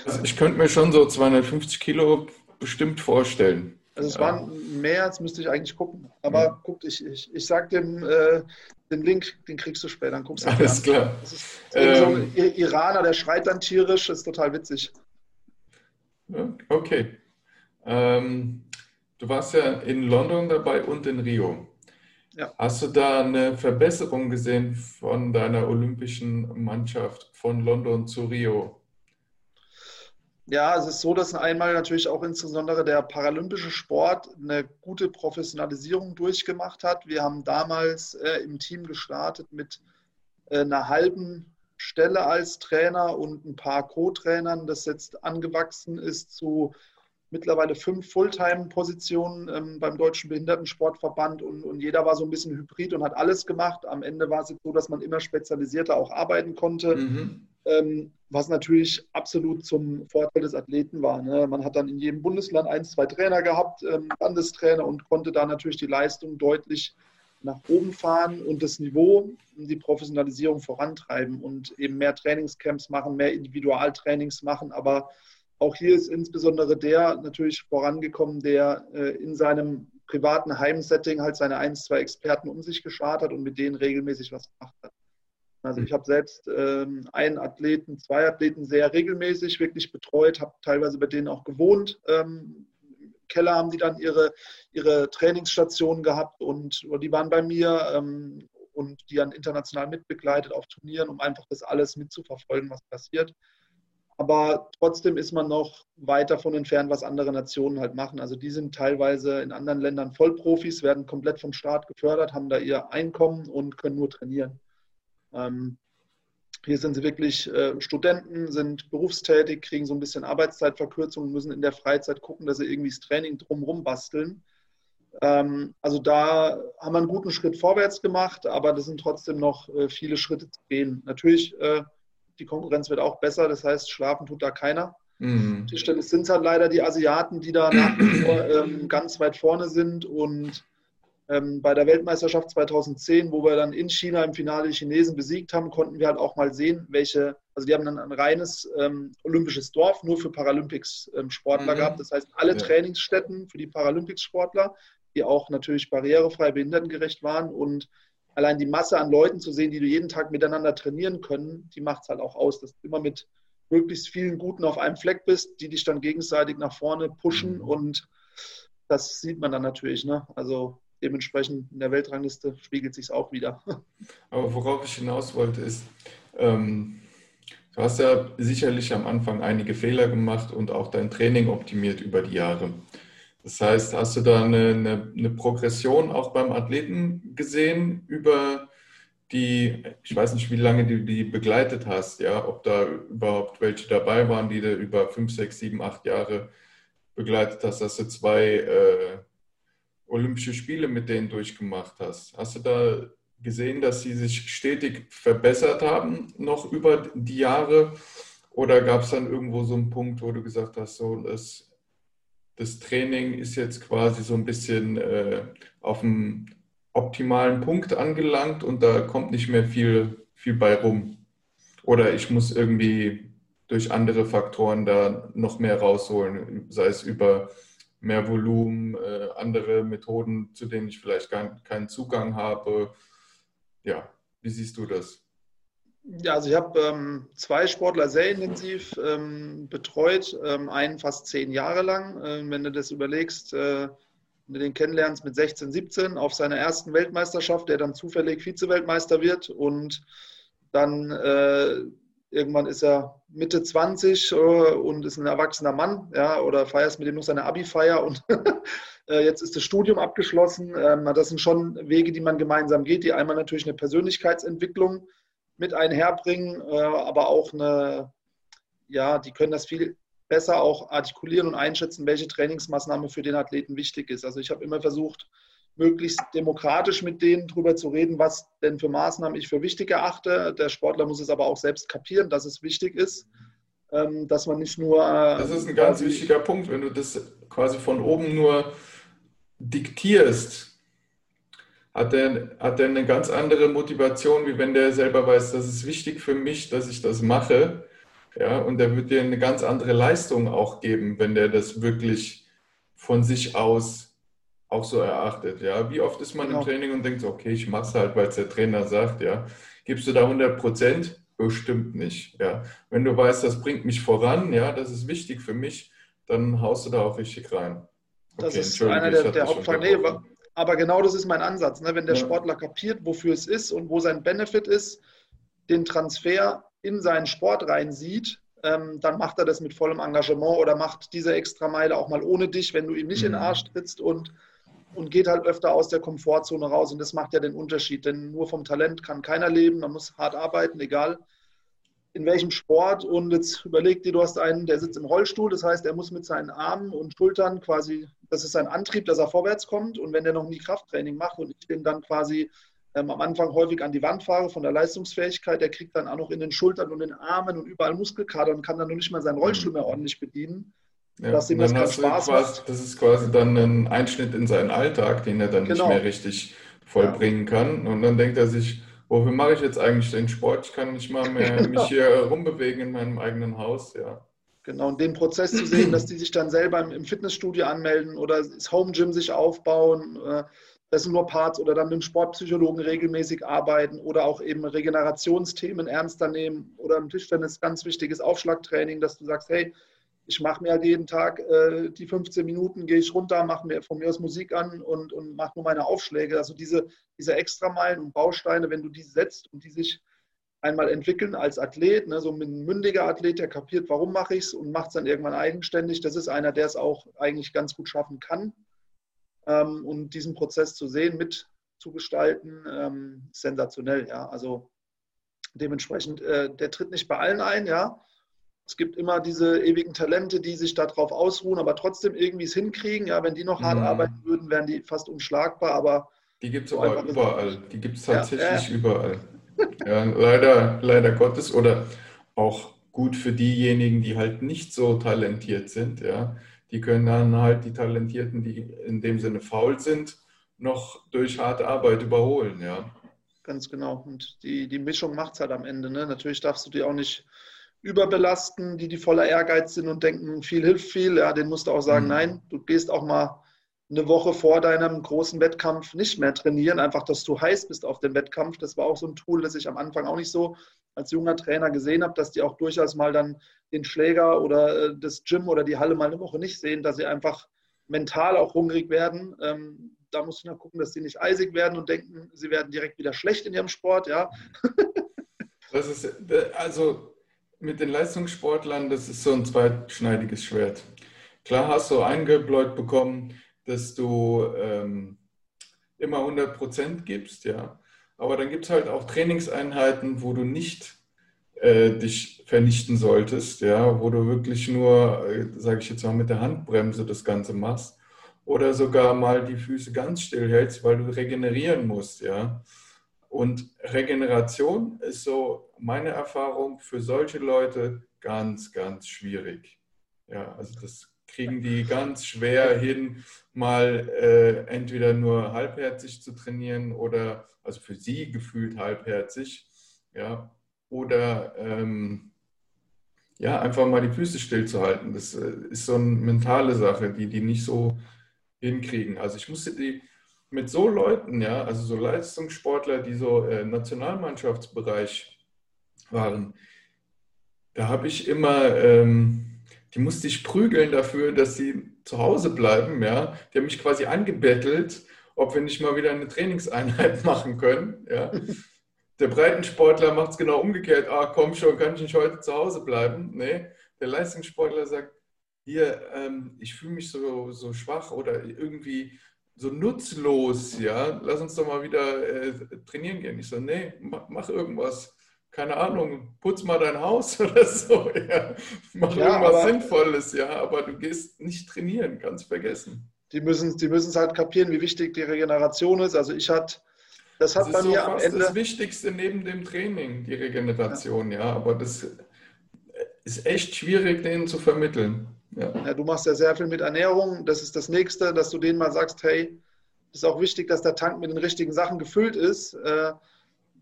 Also ich könnte mir schon so 250 Kilo bestimmt vorstellen. Also es ja. waren mehr, jetzt müsste ich eigentlich gucken. Aber ja. guck, ich, ich, ich sag dem, äh, den Link, den kriegst du später, dann guckst du Alles an. klar. Das ist, ähm, so ein Iraner, der schreit dann tierisch, ist total witzig. Okay. Ähm, Du warst ja in London dabei und in Rio. Ja. Hast du da eine Verbesserung gesehen von deiner olympischen Mannschaft von London zu Rio? Ja, es ist so, dass einmal natürlich auch insbesondere der paralympische Sport eine gute Professionalisierung durchgemacht hat. Wir haben damals äh, im Team gestartet mit äh, einer halben Stelle als Trainer und ein paar Co-Trainern, das jetzt angewachsen ist zu mittlerweile fünf Fulltime-Positionen ähm, beim Deutschen Behindertensportverband und, und jeder war so ein bisschen hybrid und hat alles gemacht. Am Ende war es jetzt so, dass man immer spezialisierter auch arbeiten konnte, mhm. ähm, was natürlich absolut zum Vorteil des Athleten war. Ne? Man hat dann in jedem Bundesland ein, zwei Trainer gehabt, ähm, Landestrainer und konnte da natürlich die Leistung deutlich nach oben fahren und das Niveau, die Professionalisierung vorantreiben und eben mehr Trainingscamps machen, mehr Individualtrainings machen, aber auch hier ist insbesondere der natürlich vorangekommen, der äh, in seinem privaten Heimsetting halt seine ein, zwei Experten um sich geschart hat und mit denen regelmäßig was gemacht hat. Also ich habe selbst ähm, einen Athleten, zwei Athleten sehr regelmäßig wirklich betreut, habe teilweise bei denen auch gewohnt. Ähm, Im Keller haben die dann ihre, ihre Trainingsstationen gehabt und die waren bei mir ähm, und die dann international mitbegleitet auf Turnieren, um einfach das alles mitzuverfolgen, was passiert. Aber trotzdem ist man noch weit davon entfernt, was andere Nationen halt machen. Also die sind teilweise in anderen Ländern Vollprofis, werden komplett vom Staat gefördert, haben da ihr Einkommen und können nur trainieren. Ähm, hier sind sie wirklich äh, Studenten, sind berufstätig, kriegen so ein bisschen Arbeitszeitverkürzung, müssen in der Freizeit gucken, dass sie irgendwie das Training drumherum basteln. Ähm, also da haben wir einen guten Schritt vorwärts gemacht, aber das sind trotzdem noch äh, viele Schritte zu gehen. Natürlich äh, die Konkurrenz wird auch besser, das heißt, schlafen tut da keiner. Mhm. Tischtennis sind halt leider die Asiaten, die da nach wie vor ähm, ganz weit vorne sind und ähm, bei der Weltmeisterschaft 2010, wo wir dann in China im Finale die Chinesen besiegt haben, konnten wir halt auch mal sehen, welche, also die haben dann ein reines ähm, olympisches Dorf nur für Paralympics-Sportler ähm, mhm. gehabt. Das heißt, alle ja. Trainingsstätten für die Paralympics-Sportler, die auch natürlich barrierefrei behindertengerecht waren und allein die Masse an Leuten zu sehen, die du jeden Tag miteinander trainieren können, die macht es halt auch aus, dass du immer mit möglichst vielen Guten auf einem Fleck bist, die dich dann gegenseitig nach vorne pushen mhm. und das sieht man dann natürlich. Ne? Also dementsprechend in der Weltrangliste spiegelt sich es auch wieder. Aber worauf ich hinaus wollte ist, ähm, du hast ja sicherlich am Anfang einige Fehler gemacht und auch dein Training optimiert über die Jahre. Das heißt, hast du da eine, eine, eine, Progression auch beim Athleten gesehen über die, ich weiß nicht, wie lange du die begleitet hast, ja, ob da überhaupt welche dabei waren, die du über fünf, sechs, sieben, acht Jahre begleitet hast, dass du zwei äh, Olympische Spiele mit denen durchgemacht hast. Hast du da gesehen, dass sie sich stetig verbessert haben, noch über die Jahre? Oder gab es dann irgendwo so einen Punkt, wo du gesagt hast, so das, das Training ist jetzt quasi so ein bisschen äh, auf dem optimalen Punkt angelangt und da kommt nicht mehr viel, viel bei rum? Oder ich muss irgendwie durch andere Faktoren da noch mehr rausholen, sei es über mehr Volumen, äh, andere Methoden, zu denen ich vielleicht gar keinen Zugang habe. Ja, wie siehst du das? Ja, also ich habe ähm, zwei Sportler sehr intensiv ähm, betreut, ähm, einen fast zehn Jahre lang. Ähm, wenn du das überlegst, äh, wenn du den kennenlernst mit 16, 17 auf seiner ersten Weltmeisterschaft, der dann zufällig Vize-Weltmeister wird und dann äh, irgendwann ist er Mitte 20 äh, und ist ein erwachsener Mann, ja, oder feierst mit ihm noch seine Abi-Feier und äh, jetzt ist das Studium abgeschlossen. Ähm, das sind schon Wege, die man gemeinsam geht, die einmal natürlich eine Persönlichkeitsentwicklung mit einherbringen, äh, aber auch eine, ja, die können das viel besser auch artikulieren und einschätzen, welche Trainingsmaßnahme für den Athleten wichtig ist. Also ich habe immer versucht, möglichst demokratisch mit denen darüber zu reden, was denn für Maßnahmen ich für wichtig erachte. Der Sportler muss es aber auch selbst kapieren, dass es wichtig ist, ähm, dass man nicht nur. Äh, das ist ein ganz wichtiger Punkt, wenn du das quasi von oben nur diktierst. Hat der, hat der eine ganz andere Motivation, wie wenn der selber weiß, das ist wichtig für mich, dass ich das mache. Ja, und der wird dir eine ganz andere Leistung auch geben, wenn der das wirklich von sich aus auch so erachtet. Ja, wie oft ist man genau. im Training und denkt, okay, ich mache es halt, weil es der Trainer sagt. Ja, gibst du da 100 Prozent? Bestimmt nicht. Ja, wenn du weißt, das bringt mich voran, ja, das ist wichtig für mich, dann haust du da auch richtig rein. Okay, das ist einer der, der Hauptfaktoren. Aber genau das ist mein Ansatz. Ne? Wenn der. Sportler kapiert, wofür es ist und wo sein Benefit ist, den Transfer in seinen Sport rein sieht, ähm, dann macht er das mit vollem Engagement oder macht diese Extrameile auch mal ohne dich, wenn du ihm nicht mhm. in den Arsch trittst und und geht halt öfter aus der Komfortzone raus. Und das macht ja den Unterschied, denn nur vom Talent kann keiner leben. Man muss hart arbeiten, egal in welchem Sport. Und jetzt überleg dir, du hast einen, der sitzt im Rollstuhl, das heißt, er muss mit seinen Armen und Schultern quasi, das ist sein Antrieb, dass er vorwärts kommt. Und wenn der noch nie Krafttraining macht und ich den dann quasi ähm, am Anfang häufig an die Wand fahre von der Leistungsfähigkeit, der kriegt dann auch noch in den Schultern und den Armen und überall Muskelkater und kann dann noch nicht mal seinen Rollstuhl mehr ordentlich bedienen. Ja, dass ihm das keinen Spaß quasi, macht. Das ist quasi dann ein Einschnitt in seinen Alltag, den er dann genau. nicht mehr richtig vollbringen ja. kann. Und dann denkt er sich, wofür mache ich jetzt eigentlich den Sport? Ich kann nicht mal mehr genau. mich hier rumbewegen in meinem eigenen Haus. Ja. Genau, und den Prozess zu sehen, dass die sich dann selber im Fitnessstudio anmelden oder das Home Gym sich aufbauen, äh, das sind nur Parts oder dann mit dem Sportpsychologen regelmäßig arbeiten oder auch eben Regenerationsthemen ernster nehmen oder im Tischtennis ganz wichtiges Aufschlagtraining, dass du sagst, hey, ich mache mir halt jeden Tag äh, die 15 Minuten, gehe ich runter, mache mir von mir aus Musik an und, und mache nur meine Aufschläge. Also diese, diese Extrameilen und Bausteine, wenn du die setzt und die sich einmal entwickeln als Athlet, ne, so ein mündiger Athlet, der kapiert, warum mache ich es und macht es dann irgendwann eigenständig. Das ist einer, der es auch eigentlich ganz gut schaffen kann. Ähm, und diesen Prozess zu sehen, mitzugestalten, ähm, sensationell, ja. Also dementsprechend, äh, der tritt nicht bei allen ein, ja. Es gibt immer diese ewigen Talente, die sich darauf ausruhen, aber trotzdem irgendwie es hinkriegen. Ja, wenn die noch hart mhm. arbeiten würden, wären die fast unschlagbar. Aber die gibt es aber überall. Die gibt es tatsächlich ja, ja. überall. Ja, leider, leider Gottes. Oder auch gut für diejenigen, die halt nicht so talentiert sind. Ja, die können dann halt die Talentierten, die in dem Sinne faul sind, noch durch harte Arbeit überholen. Ja. Ganz genau. Und die, die Mischung macht es halt am Ende. Ne? Natürlich darfst du die auch nicht überbelasten, die, die voller Ehrgeiz sind und denken, viel hilft viel, ja, den musst du auch sagen, mhm. nein, du gehst auch mal eine Woche vor deinem großen Wettkampf nicht mehr trainieren, einfach, dass du heiß bist auf den Wettkampf. Das war auch so ein Tool, das ich am Anfang auch nicht so als junger Trainer gesehen habe, dass die auch durchaus mal dann den Schläger oder äh, das Gym oder die Halle mal eine Woche nicht sehen, dass sie einfach mental auch hungrig werden. Ähm, da musst du dann gucken, dass sie nicht eisig werden und denken, sie werden direkt wieder schlecht in ihrem Sport, ja. Das ist, äh, also mit den Leistungssportlern, das ist so ein zweischneidiges Schwert. Klar hast du eingebläut bekommen, dass du ähm, immer 100 Prozent gibst, ja. Aber dann gibt es halt auch Trainingseinheiten, wo du nicht äh, dich vernichten solltest, ja, wo du wirklich nur, äh, sage ich jetzt mal, mit der Handbremse das Ganze machst oder sogar mal die Füße ganz still hältst, weil du regenerieren musst, ja. Und Regeneration ist so meine Erfahrung für solche Leute ganz, ganz schwierig. Ja, also das kriegen die ganz schwer hin, mal äh, entweder nur halbherzig zu trainieren oder, also für sie gefühlt halbherzig, ja, oder ähm, ja, einfach mal die Füße stillzuhalten. Das äh, ist so eine mentale Sache, die die nicht so hinkriegen. Also ich musste die mit so Leuten, ja, also so Leistungssportler, die so äh, Nationalmannschaftsbereich waren, da habe ich immer, ähm, die musste ich prügeln dafür, dass sie zu Hause bleiben, ja. Die haben mich quasi angebettelt, ob wir nicht mal wieder eine Trainingseinheit machen können, ja. Der Breitensportler macht es genau umgekehrt. Ah, komm schon, kann ich nicht heute zu Hause bleiben? Nee, der Leistungssportler sagt, hier, ähm, ich fühle mich so, so schwach oder irgendwie so nutzlos, ja, lass uns doch mal wieder äh, trainieren gehen. Ich so, nee, mach, mach, irgendwas. Keine Ahnung, putz mal dein Haus oder so, ja. Mach ja, irgendwas Sinnvolles, ja, aber du gehst nicht trainieren, kannst vergessen. Die müssen die es halt kapieren, wie wichtig die Regeneration ist. Also ich hatte, das hat das bei mir so am Ende... Das Wichtigste neben dem Training, die Regeneration, ja, ja aber das ist echt schwierig, denen zu vermitteln. Ja. ja. du machst ja sehr viel mit Ernährung. Das ist das Nächste, dass du denen mal sagst, hey, es ist auch wichtig, dass der Tank mit den richtigen Sachen gefüllt ist. Äh,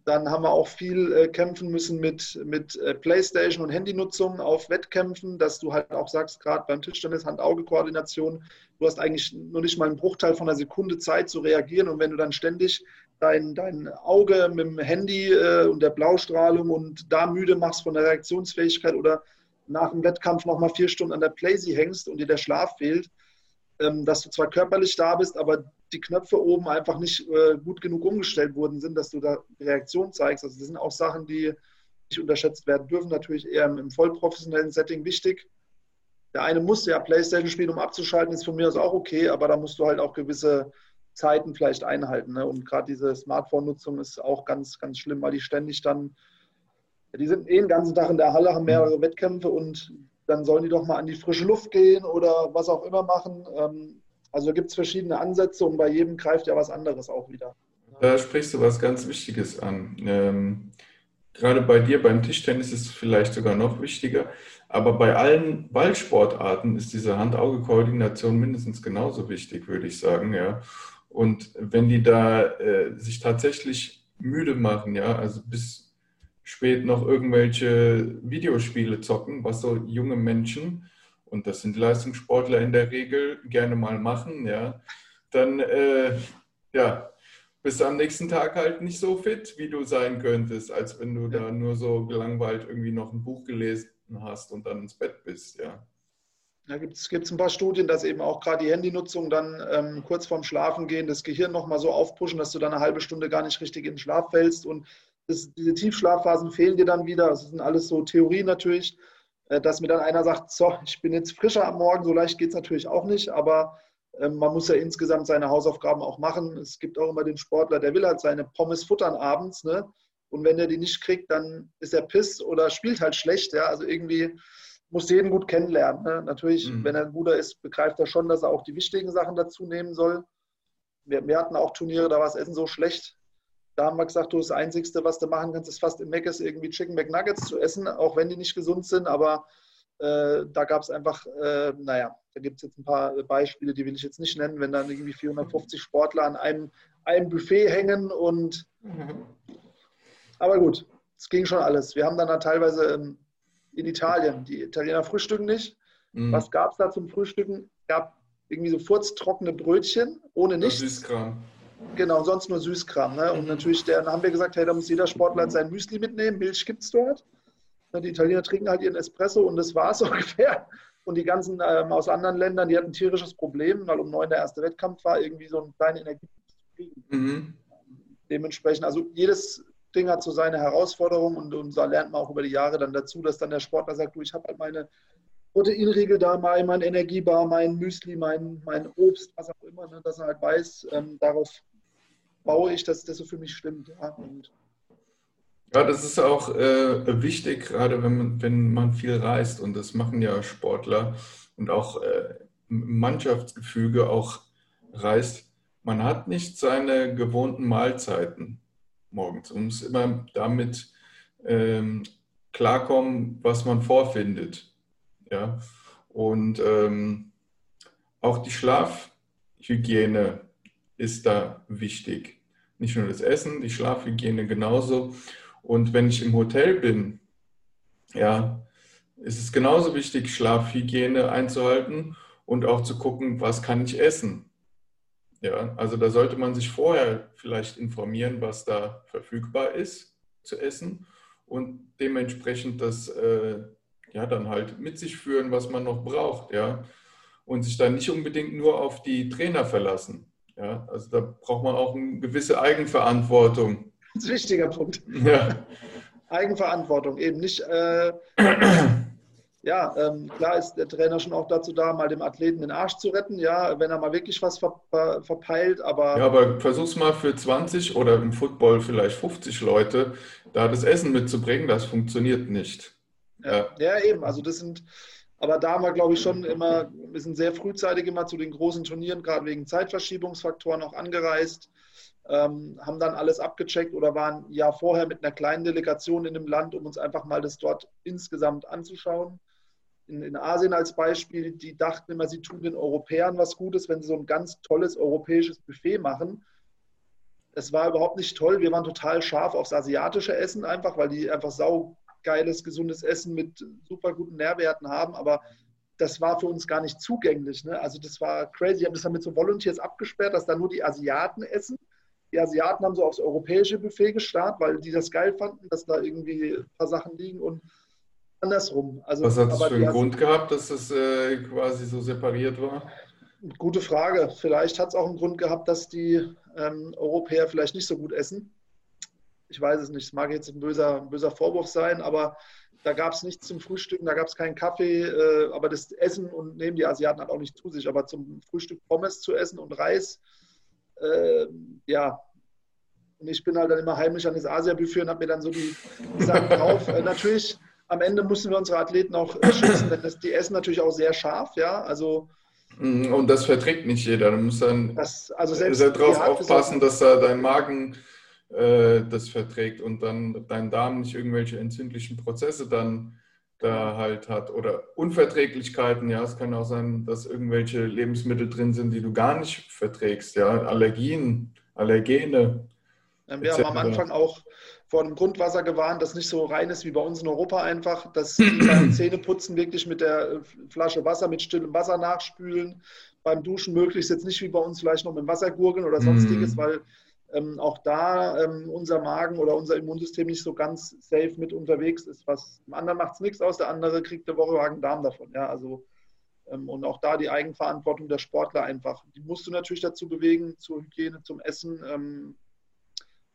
dann haben wir auch viel äh, kämpfen müssen mit, mit äh, Playstation und Handynutzung auf Wettkämpfen, dass du halt auch sagst, gerade beim Tischtennis Hand-Auge-Koordination, du hast eigentlich nur nicht mal einen Bruchteil von einer Sekunde Zeit zu reagieren und wenn du dann ständig dein, dein Auge mit dem Handy und der Blaustrahlung und da müde machst von der Reaktionsfähigkeit oder nach dem Wettkampf nochmal vier Stunden an der Playsee hängst und dir der Schlaf fehlt, ähm, dass du zwar körperlich da bist, aber die Knöpfe oben einfach nicht äh, gut genug umgestellt worden sind, dass du da Reaktion zeigst. Also das sind auch Sachen, die nicht unterschätzt werden dürfen, natürlich eher im, vollprofessionellen Setting wichtig. Der eine muss ja Playstation spielen, um abzuschalten, ist von mir aus auch okay, aber da musst du halt auch gewisse Zeiten vielleicht einhalten. Ne? Und gerade diese Smartphone-Nutzung ist auch ganz, ganz schlimm, weil die ständig dann die sind eh den ganzen Tag in der Halle, haben mehrere Wettkämpfe und dann sollen die doch mal an die frische Luft gehen oder was auch immer machen. Ähm, also gibt es verschiedene Ansätze und bei jedem greift ja was anderes auch wieder. Da sprichst du was ganz Wichtiges an. Ähm, gerade bei dir beim Tischtennis ist es vielleicht sogar noch wichtiger, aber bei allen Ballsportarten ist diese Hand-Auge-Koordination mindestens genauso wichtig, würde ich sagen. Ja. Und wenn die da äh, sich tatsächlich müde machen, ja, also bis spät noch irgendwelche Videospiele zocken, was so junge Menschen, und das sind Leistungssportler in der Regel, gerne mal machen, ja, dann äh, ja, bist du am nächsten Tag halt nicht so fit, wie du sein könntest, als wenn du da nur so gelangweilt irgendwie noch ein Buch gelesen hast und dann ins Bett bist, ja. Da gibt es ein paar Studien, dass eben auch gerade die Handynutzung dann ähm, kurz vorm Schlafengehen das Gehirn nochmal so aufpushen, dass du dann eine halbe Stunde gar nicht richtig in den Schlaf fällst und das, diese Tiefschlafphasen fehlen dir dann wieder. Das sind alles so Theorien natürlich, äh, dass mir dann einer sagt, so, ich bin jetzt frischer am Morgen, so leicht geht es natürlich auch nicht, aber ähm, man muss ja insgesamt seine Hausaufgaben auch machen. Es gibt auch immer den Sportler, der will halt seine Pommes futtern abends, ne? Und wenn er die nicht kriegt, dann ist er piss oder spielt halt schlecht. Ja? Also irgendwie muss jeden gut kennenlernen. Ne? Natürlich, mhm. wenn er ein guter ist, begreift er schon, dass er auch die wichtigen Sachen dazu nehmen soll. Wir, wir hatten auch Turniere, da war das Essen so schlecht, da haben wir gesagt, du, das Einzige, was du machen kannst, ist fast im Meckes irgendwie Chicken McNuggets zu essen, auch wenn die nicht gesund sind. Aber äh, da gab es einfach, äh, naja, da gibt es jetzt ein paar Beispiele, die will ich jetzt nicht nennen, wenn dann irgendwie 450 Sportler an einem, einem Buffet hängen und. Mhm. Aber gut, es ging schon alles. Wir haben dann, dann teilweise ähm, in Italien, die Italiener frühstücken nicht. Mhm. Was gab es da zum Frühstücken? Es gab irgendwie so furztrockene Brötchen ohne nichts. Süßkram. Genau, sonst nur Süßkram. Ne? Und natürlich, dann haben wir gesagt, hey, da muss jeder Sportler sein Müsli mitnehmen. Milch gibt es dort. Die Italiener trinken halt ihren Espresso und das war es ungefähr. Und die ganzen ähm, aus anderen Ländern, die hatten ein tierisches Problem, weil um neun der erste Wettkampf war, irgendwie so eine kleine Energie zu kriegen. Mhm. Dementsprechend, also jedes Ding hat so seine Herausforderung und, und da lernt man auch über die Jahre dann dazu, dass dann der Sportler sagt, du, ich habe halt meine Proteinriegel da, mein, mein Energiebar, mein Müsli, mein, mein Obst, was auch immer, ne, dass er halt weiß, ähm, darauf baue ich, dass das so für mich stimmt. Ja, und ja das ist auch äh, wichtig, gerade wenn man, wenn man viel reist und das machen ja Sportler und auch äh, Mannschaftsgefüge auch reist. Man hat nicht seine gewohnten Mahlzeiten. morgens. Man muss immer damit ähm, klarkommen, was man vorfindet. Ja? Und ähm, auch die Schlafhygiene ist da wichtig. Nicht nur das Essen, die Schlafhygiene genauso. Und wenn ich im Hotel bin, ja, ist es genauso wichtig, Schlafhygiene einzuhalten und auch zu gucken, was kann ich essen. Ja, also da sollte man sich vorher vielleicht informieren, was da verfügbar ist zu essen und dementsprechend das äh, ja dann halt mit sich führen, was man noch braucht, ja, und sich dann nicht unbedingt nur auf die Trainer verlassen. Ja, also da braucht man auch eine gewisse Eigenverantwortung. Das ist ein wichtiger Punkt. Ja. Eigenverantwortung, eben nicht. Äh, ja, ähm, klar ist der Trainer schon auch dazu da, mal dem Athleten den Arsch zu retten, ja, wenn er mal wirklich was ver ver verpeilt, aber. Ja, aber versuch's mal für 20 oder im Football vielleicht 50 Leute, da das Essen mitzubringen, das funktioniert nicht. Ja, ja eben, also das sind, aber da haben wir, glaube ich, schon immer, wir sind sehr frühzeitig immer zu den großen Turnieren, gerade wegen Zeitverschiebungsfaktoren auch angereist, ähm, haben dann alles abgecheckt oder waren Jahr vorher mit einer kleinen Delegation in dem Land, um uns einfach mal das dort insgesamt anzuschauen. In, in Asien als Beispiel, die dachten immer, sie tun den Europäern was Gutes, wenn sie so ein ganz tolles europäisches Buffet machen. Es war überhaupt nicht toll. Wir waren total scharf aufs asiatische Essen, einfach weil die einfach sau geiles, gesundes Essen mit super guten Nährwerten haben, aber das war für uns gar nicht zugänglich. Ne? Also das war crazy. Ich habe das dann mit so Volunteers abgesperrt, dass da nur die Asiaten essen. Die Asiaten haben so aufs europäische Buffet gestartet, weil die das geil fanden, dass da irgendwie ein paar Sachen liegen und andersrum. Also, Was hat es für einen Grund gehabt, dass das äh, quasi so separiert war? Gute Frage. Vielleicht hat es auch einen Grund gehabt, dass die ähm, Europäer vielleicht nicht so gut essen ich weiß es nicht, es mag jetzt ein böser, böser Vorwurf sein, aber da gab es nichts zum Frühstücken, da gab es keinen Kaffee, äh, aber das Essen und nehmen die Asiaten halt auch nicht zu sich, aber zum Frühstück Pommes zu essen und Reis, äh, ja. Und ich bin halt dann immer heimlich an das Asia-Buffet und habe mir dann so die, die Sachen drauf. Äh, natürlich, am Ende müssen wir unsere Athleten auch schützen, denn das, die essen natürlich auch sehr scharf, ja, also mhm, und das verträgt nicht jeder. Du musst dann das, also selbst sehr drauf aufpassen, dass da dein Magen äh, das verträgt und dann dein Darm nicht irgendwelche entzündlichen Prozesse dann da halt hat oder Unverträglichkeiten. Ja, es kann auch sein, dass irgendwelche Lebensmittel drin sind, die du gar nicht verträgst. Ja, Allergien, Allergene. Wir haben am Anfang auch vor dem Grundwasser gewarnt, das nicht so rein ist wie bei uns in Europa einfach, dass die beim Zähneputzen wirklich mit der Flasche Wasser mit stillem Wasser nachspülen. Beim Duschen möglichst jetzt nicht wie bei uns vielleicht noch mit Wasser gurgeln oder sonstiges, mm. weil ähm, auch da ähm, unser Magen oder unser Immunsystem nicht so ganz safe mit unterwegs ist. Was dem anderen macht es nichts aus, der andere kriegt eine Woche Magen-Darm davon. Ja, also ähm, und auch da die Eigenverantwortung der Sportler einfach. Die musst du natürlich dazu bewegen, zur Hygiene, zum Essen ähm,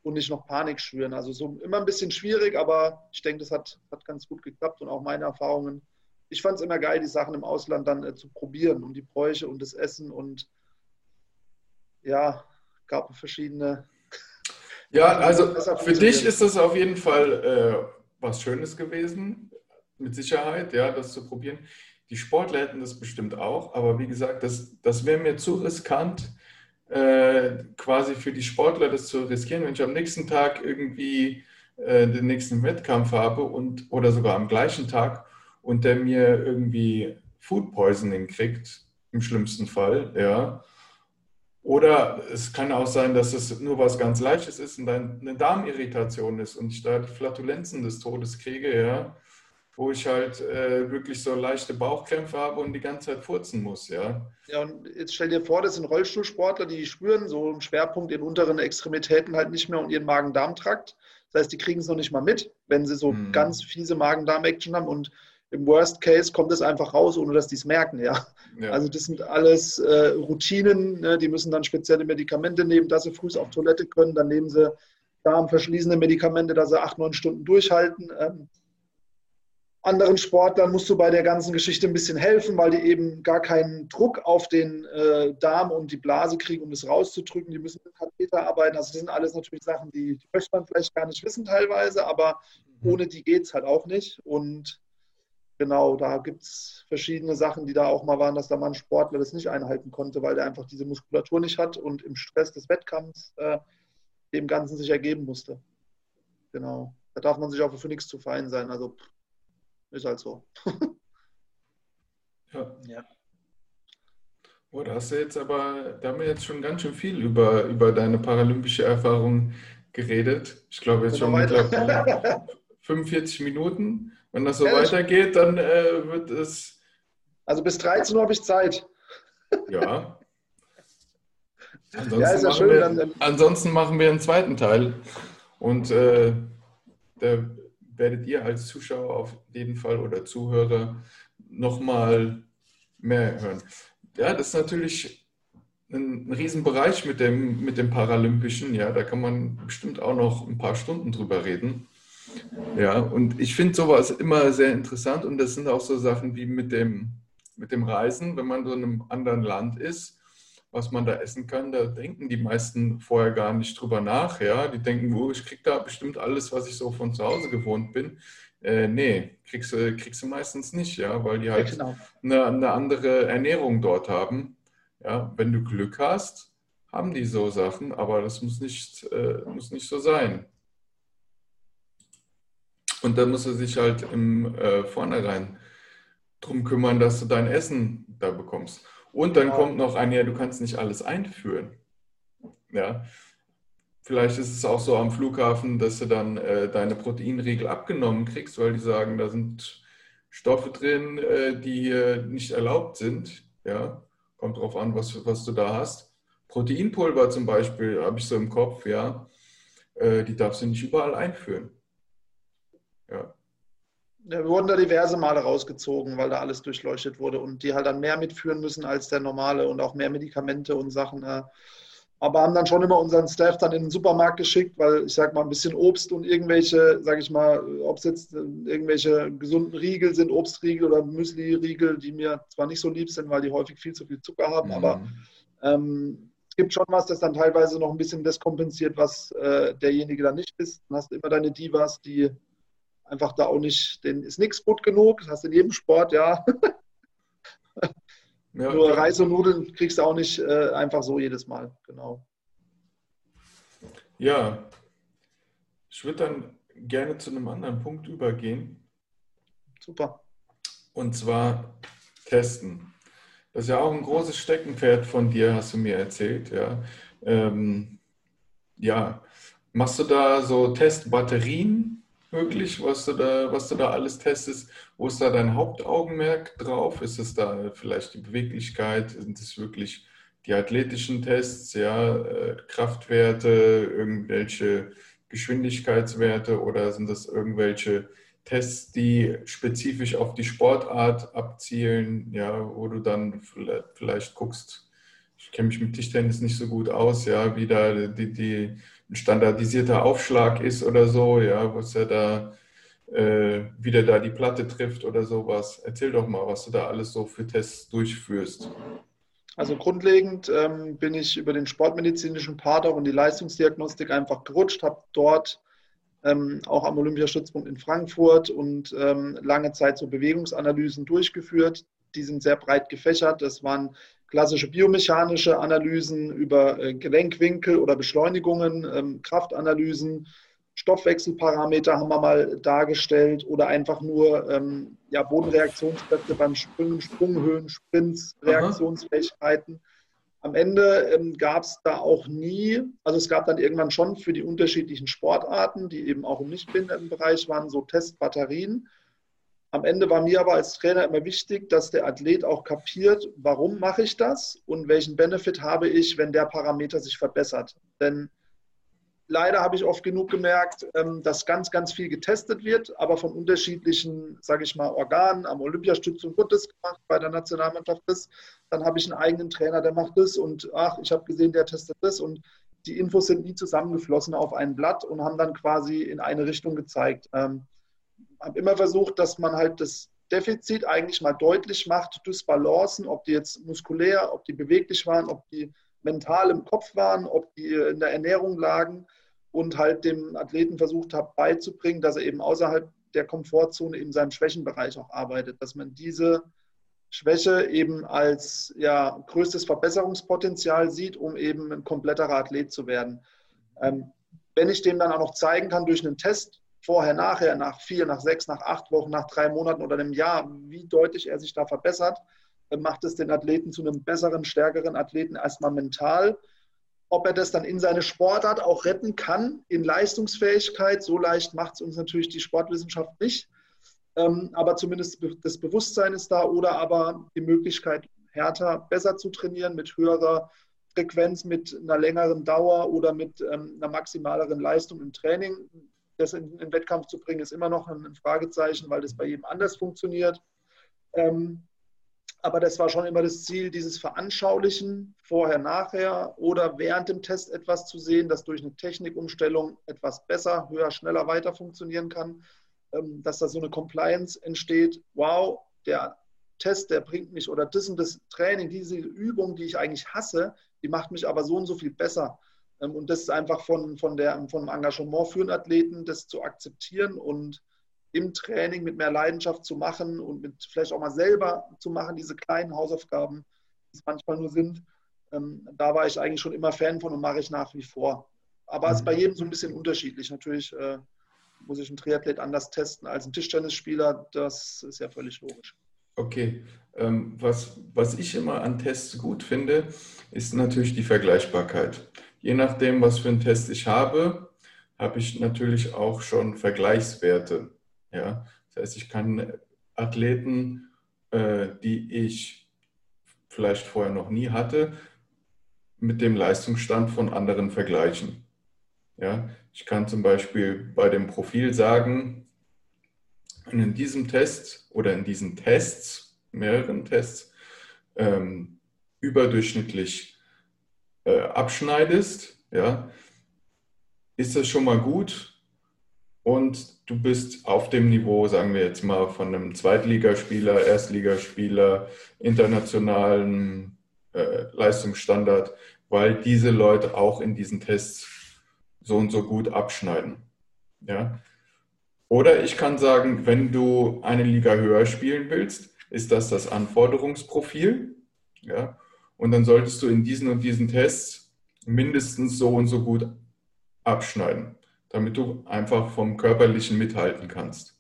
und nicht noch Panik schüren. Also so immer ein bisschen schwierig, aber ich denke, das hat, hat ganz gut geklappt und auch meine Erfahrungen. Ich fand es immer geil, die Sachen im Ausland dann äh, zu probieren und die Bräuche und das Essen und ja, gab verschiedene. Ja, also für dich ist das auf jeden Fall äh, was Schönes gewesen, mit Sicherheit, ja, das zu probieren. Die Sportler hätten das bestimmt auch, aber wie gesagt, das, das wäre mir zu riskant, äh, quasi für die Sportler das zu riskieren, wenn ich am nächsten Tag irgendwie äh, den nächsten Wettkampf habe und oder sogar am gleichen Tag und der mir irgendwie Food Poisoning kriegt, im schlimmsten Fall, ja, oder es kann auch sein, dass es nur was ganz Leichtes ist und dann eine Darmirritation ist und ich da die Flatulenzen des Todes kriege, ja, wo ich halt äh, wirklich so leichte Bauchkrämpfe habe und die ganze Zeit furzen muss, ja. Ja, und jetzt stell dir vor, das sind Rollstuhlsportler, die spüren so einen Schwerpunkt in unteren Extremitäten halt nicht mehr und ihren Magen-Darm-Trakt. Das heißt, die kriegen es noch nicht mal mit, wenn sie so mhm. ganz fiese Magen-Darm-Action haben und im Worst Case kommt es einfach raus, ohne dass die es merken. Ja? ja? Also das sind alles äh, Routinen, ne? die müssen dann spezielle Medikamente nehmen, dass sie früh auf Toilette können. Dann nehmen sie darmverschließende Medikamente, dass sie acht, neun Stunden durchhalten. Ähm, anderen Sportlern musst du bei der ganzen Geschichte ein bisschen helfen, weil die eben gar keinen Druck auf den äh, Darm und die Blase kriegen, um das rauszudrücken. Die müssen mit Katheter arbeiten. Also das sind alles natürlich Sachen, die, die möchte man vielleicht gar nicht wissen teilweise, aber mhm. ohne die geht es halt auch nicht. Und genau, da gibt es verschiedene Sachen, die da auch mal waren, dass da mal ein Sportler das nicht einhalten konnte, weil er einfach diese Muskulatur nicht hat und im Stress des Wettkampfs äh, dem Ganzen sich ergeben musste. Genau. Da darf man sich auch für nichts zu fein sein. Also ist halt so. ja. ja. Oh, da hast du jetzt aber, da haben wir jetzt schon ganz schön viel über, über deine paralympische Erfahrung geredet. Ich glaube jetzt schon mittlerweile 45 Minuten. Wenn das so Ehrlich? weitergeht, dann äh, wird es. Also bis 13 Uhr habe ich Zeit. Ja. Ansonsten, ja, ja schön, wir, dann, ansonsten, machen wir, einen zweiten Teil. Und äh, da werdet ihr als Zuschauer auf jeden Fall oder Zuhörer nochmal mehr hören. Ja, das ist natürlich ein, ein Riesenbereich mit dem, mit dem Paralympischen. Ja, da kann man bestimmt auch noch ein paar Stunden drüber reden. Ja, und ich finde sowas immer sehr interessant und das sind auch so Sachen wie mit dem, mit dem Reisen, wenn man so in einem anderen Land ist, was man da essen kann, da denken die meisten vorher gar nicht drüber nach. Ja, die denken, oh, ich kriege da bestimmt alles, was ich so von zu Hause gewohnt bin. Äh, nee, kriegst du, kriegst du meistens nicht, ja, weil die halt ja, genau. eine, eine andere Ernährung dort haben. Ja, wenn du Glück hast, haben die so Sachen, aber das muss nicht, äh, muss nicht so sein. Und dann muss er sich halt im äh, Vornherein drum kümmern, dass du dein Essen da bekommst. Und dann ja. kommt noch ein, ja, du kannst nicht alles einführen. Ja. Vielleicht ist es auch so am Flughafen, dass du dann äh, deine Proteinriegel abgenommen kriegst, weil die sagen, da sind Stoffe drin, äh, die hier nicht erlaubt sind. Ja. Kommt drauf an, was, was du da hast. Proteinpulver zum Beispiel habe ich so im Kopf, ja. Äh, die darfst du nicht überall einführen. Ja. Wir wurden da diverse Male rausgezogen, weil da alles durchleuchtet wurde und die halt dann mehr mitführen müssen als der normale und auch mehr Medikamente und Sachen. Aber haben dann schon immer unseren Staff dann in den Supermarkt geschickt, weil ich sag mal, ein bisschen Obst und irgendwelche, sag ich mal, ob es jetzt äh, irgendwelche gesunden Riegel sind, Obstriegel oder Müsli-Riegel, die mir zwar nicht so lieb sind, weil die häufig viel zu viel Zucker haben, mhm. aber ähm, es gibt schon was, das dann teilweise noch ein bisschen das kompensiert, was äh, derjenige dann nicht ist. Dann hast du immer deine Divas, die einfach da auch nicht, denen ist nichts gut genug. Das hast du in jedem Sport, ja. ja Nur ja. Reis und Nudeln kriegst du auch nicht äh, einfach so jedes Mal, genau. Ja, ich würde dann gerne zu einem anderen Punkt übergehen. Super. Und zwar testen. Das ist ja auch ein großes Steckenpferd von dir, hast du mir erzählt. Ja, ähm, ja. machst du da so Testbatterien möglich, was du da, was du da alles testest? Wo ist da dein Hauptaugenmerk drauf? Ist es da vielleicht die Beweglichkeit? Sind es wirklich die athletischen Tests, ja, äh, Kraftwerte, irgendwelche Geschwindigkeitswerte oder sind das irgendwelche Tests, die spezifisch auf die Sportart abzielen, ja, wo du dann vielleicht guckst, ich kenne mich mit Tischtennis nicht so gut aus, ja, wie da die, die ein standardisierter Aufschlag ist oder so, ja, was er da äh, wieder da die Platte trifft oder sowas. Erzähl doch mal, was du da alles so für Tests durchführst. Also grundlegend ähm, bin ich über den sportmedizinischen Part auch in die Leistungsdiagnostik einfach gerutscht, habe dort ähm, auch am Olympiastützpunkt in Frankfurt und ähm, lange Zeit so Bewegungsanalysen durchgeführt. Die sind sehr breit gefächert. Das waren klassische biomechanische Analysen über äh, Gelenkwinkel oder Beschleunigungen, ähm, Kraftanalysen, Stoffwechselparameter haben wir mal dargestellt oder einfach nur ähm, ja, Bodenreaktionskräfte beim Sprüngen, Sprunghöhen, Sprints, Reaktionsfähigkeiten. Am Ende ähm, gab es da auch nie, also es gab dann irgendwann schon für die unterschiedlichen Sportarten, die eben auch im Nichtbehindertenbereich waren, so Testbatterien. Am Ende war mir aber als Trainer immer wichtig, dass der Athlet auch kapiert, warum mache ich das und welchen Benefit habe ich, wenn der Parameter sich verbessert. Denn leider habe ich oft genug gemerkt, ähm, dass ganz, ganz viel getestet wird, aber von unterschiedlichen, sage ich mal, Organen. Am Olympiastützung wird das gemacht, bei der Nationalmannschaft das. Dann habe ich einen eigenen Trainer, der macht das und ach, ich habe gesehen, der testet das und die Infos sind nie zusammengeflossen auf ein Blatt und haben dann quasi in eine Richtung gezeigt. Ähm, habe immer versucht, dass man halt das Defizit eigentlich mal deutlich macht, Dysbalancen, ob die jetzt muskulär, ob die beweglich waren, ob die mental im Kopf waren, ob die in der Ernährung lagen und halt dem Athleten versucht habe beizubringen, dass er eben außerhalb der Komfortzone in seinem Schwächenbereich auch arbeitet, dass man diese Schwäche eben als ja, größtes Verbesserungspotenzial sieht, um eben ein kompletterer Athlet zu werden. Ähm, wenn ich dem dann auch noch zeigen kann durch einen Test, vorher, nachher, nach vier, nach sechs, nach acht Wochen, nach drei Monaten oder einem Jahr, wie deutlich er sich da verbessert, macht es den Athleten zu einem besseren, stärkeren Athleten erstmal mental. Ob er das dann in seine Sportart auch retten kann, in Leistungsfähigkeit, so leicht macht es uns natürlich die Sportwissenschaft nicht. Ähm, aber zumindest das Bewusstsein ist da oder aber die Möglichkeit, härter, besser zu trainieren mit höherer Frequenz, mit einer längeren Dauer oder mit ähm, einer maximaleren Leistung im Training. Das in den Wettkampf zu bringen, ist immer noch ein Fragezeichen, weil das bei jedem anders funktioniert. Ähm, aber das war schon immer das Ziel, dieses Veranschaulichen, vorher, nachher oder während dem Test etwas zu sehen, das durch eine Technikumstellung etwas besser, höher, schneller weiter funktionieren kann, ähm, dass da so eine Compliance entsteht. Wow, der Test, der bringt mich oder das und das Training, diese Übung, die ich eigentlich hasse, die macht mich aber so und so viel besser. Ähm, und das ist einfach von, von der, vom Engagement für einen Athleten, das zu akzeptieren und im Training mit mehr Leidenschaft zu machen und mit vielleicht auch mal selber zu machen, diese kleinen Hausaufgaben, die es manchmal nur sind. Ähm, da war ich eigentlich schon immer Fan von und mache ich nach wie vor. Aber es ist bei mhm. jedem so ein bisschen unterschiedlich. Natürlich äh, muss ich einen Triathlet anders testen als ein Tischtennisspieler. Das ist ja völlig logisch. Okay, ähm, was, was ich immer an Tests gut finde, ist natürlich die Vergleichbarkeit. Je nachdem, was für einen Test ich habe, habe ich natürlich auch schon Vergleichswerte. Ja? Das heißt, ich kann Athleten, äh, die ich vielleicht vorher noch nie hatte, mit dem Leistungsstand von anderen vergleichen. Ja? Ich kann zum Beispiel bei dem Profil sagen, in diesem Test oder in diesen Tests, mehreren Tests, ähm, überdurchschnittlich äh, abschneidest, ja, ist das schon mal gut und du bist auf dem Niveau, sagen wir jetzt mal, von einem Zweitligaspieler, Erstligaspieler, internationalen äh, Leistungsstandard, weil diese Leute auch in diesen Tests so und so gut abschneiden. Ja? Oder ich kann sagen, wenn du eine Liga höher spielen willst, ist das das Anforderungsprofil. Ja? Und dann solltest du in diesen und diesen Tests mindestens so und so gut abschneiden damit du einfach vom Körperlichen mithalten kannst.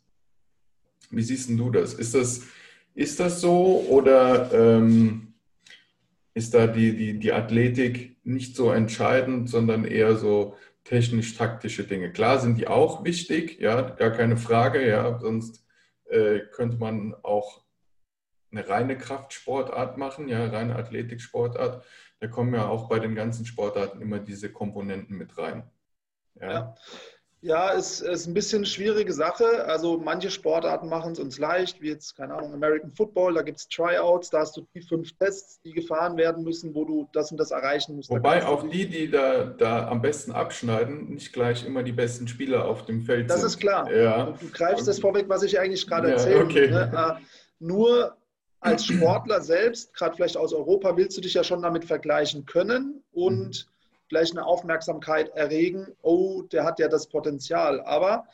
Wie siehst du das? Ist das, ist das so oder ähm, ist da die, die, die Athletik nicht so entscheidend, sondern eher so technisch-taktische Dinge? Klar sind die auch wichtig, ja, gar keine Frage, ja, sonst äh, könnte man auch eine reine Kraftsportart machen, ja, reine Athletiksportart. Da kommen ja auch bei den ganzen Sportarten immer diese Komponenten mit rein. Ja, ja. ja ist, ist ein bisschen eine schwierige Sache. Also manche Sportarten machen es uns leicht, wie jetzt, keine Ahnung, American Football, da gibt es Tryouts, da hast du die fünf Tests, die gefahren werden müssen, wo du das und das erreichen musst. Wobei auch die, die da, da am besten abschneiden, nicht gleich immer die besten Spieler auf dem Feld das sind. Das ist klar. Ja. Du, du greifst das vorweg, was ich eigentlich gerade ja, erzähle. Okay. Ne? Äh, nur als Sportler selbst, gerade vielleicht aus Europa, willst du dich ja schon damit vergleichen können und mhm vielleicht eine Aufmerksamkeit erregen, oh, der hat ja das Potenzial. Aber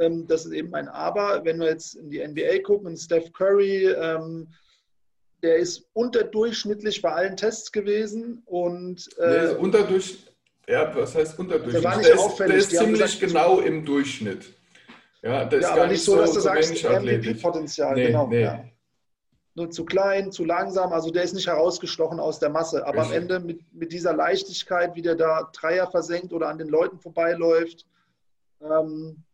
ähm, das ist eben ein Aber. Wenn wir jetzt in die NBA gucken, Steph Curry, ähm, der ist unterdurchschnittlich bei allen Tests gewesen und äh, nee, unterdurch, ja, was heißt unterdurchschnittlich? Der war nicht der auffällig. Ist, der ist ziemlich gesagt, genau im Durchschnitt. Ja, das ja, ist aber nicht so, dass du sagst, MVP-Potenzial. Nee, genau. Nee. Ja nur zu klein, zu langsam. Also der ist nicht herausgestochen aus der Masse. Aber am Ende mit, mit dieser Leichtigkeit, wie der da Dreier versenkt oder an den Leuten vorbeiläuft. Ähm,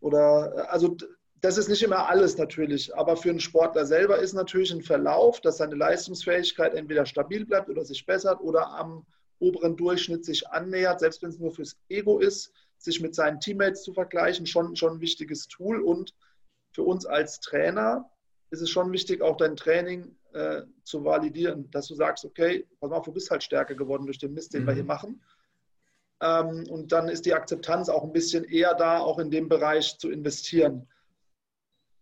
oder also das ist nicht immer alles natürlich. Aber für einen Sportler selber ist natürlich ein Verlauf, dass seine Leistungsfähigkeit entweder stabil bleibt oder sich bessert oder am oberen Durchschnitt sich annähert, selbst wenn es nur fürs Ego ist, sich mit seinen Teammates zu vergleichen, schon, schon ein wichtiges Tool. Und für uns als Trainer ist es schon wichtig, auch dein Training äh, zu validieren, dass du sagst, okay, pass mal auf, du bist halt stärker geworden durch den Mist, den mhm. wir hier machen. Ähm, und dann ist die Akzeptanz auch ein bisschen eher da, auch in dem Bereich zu investieren.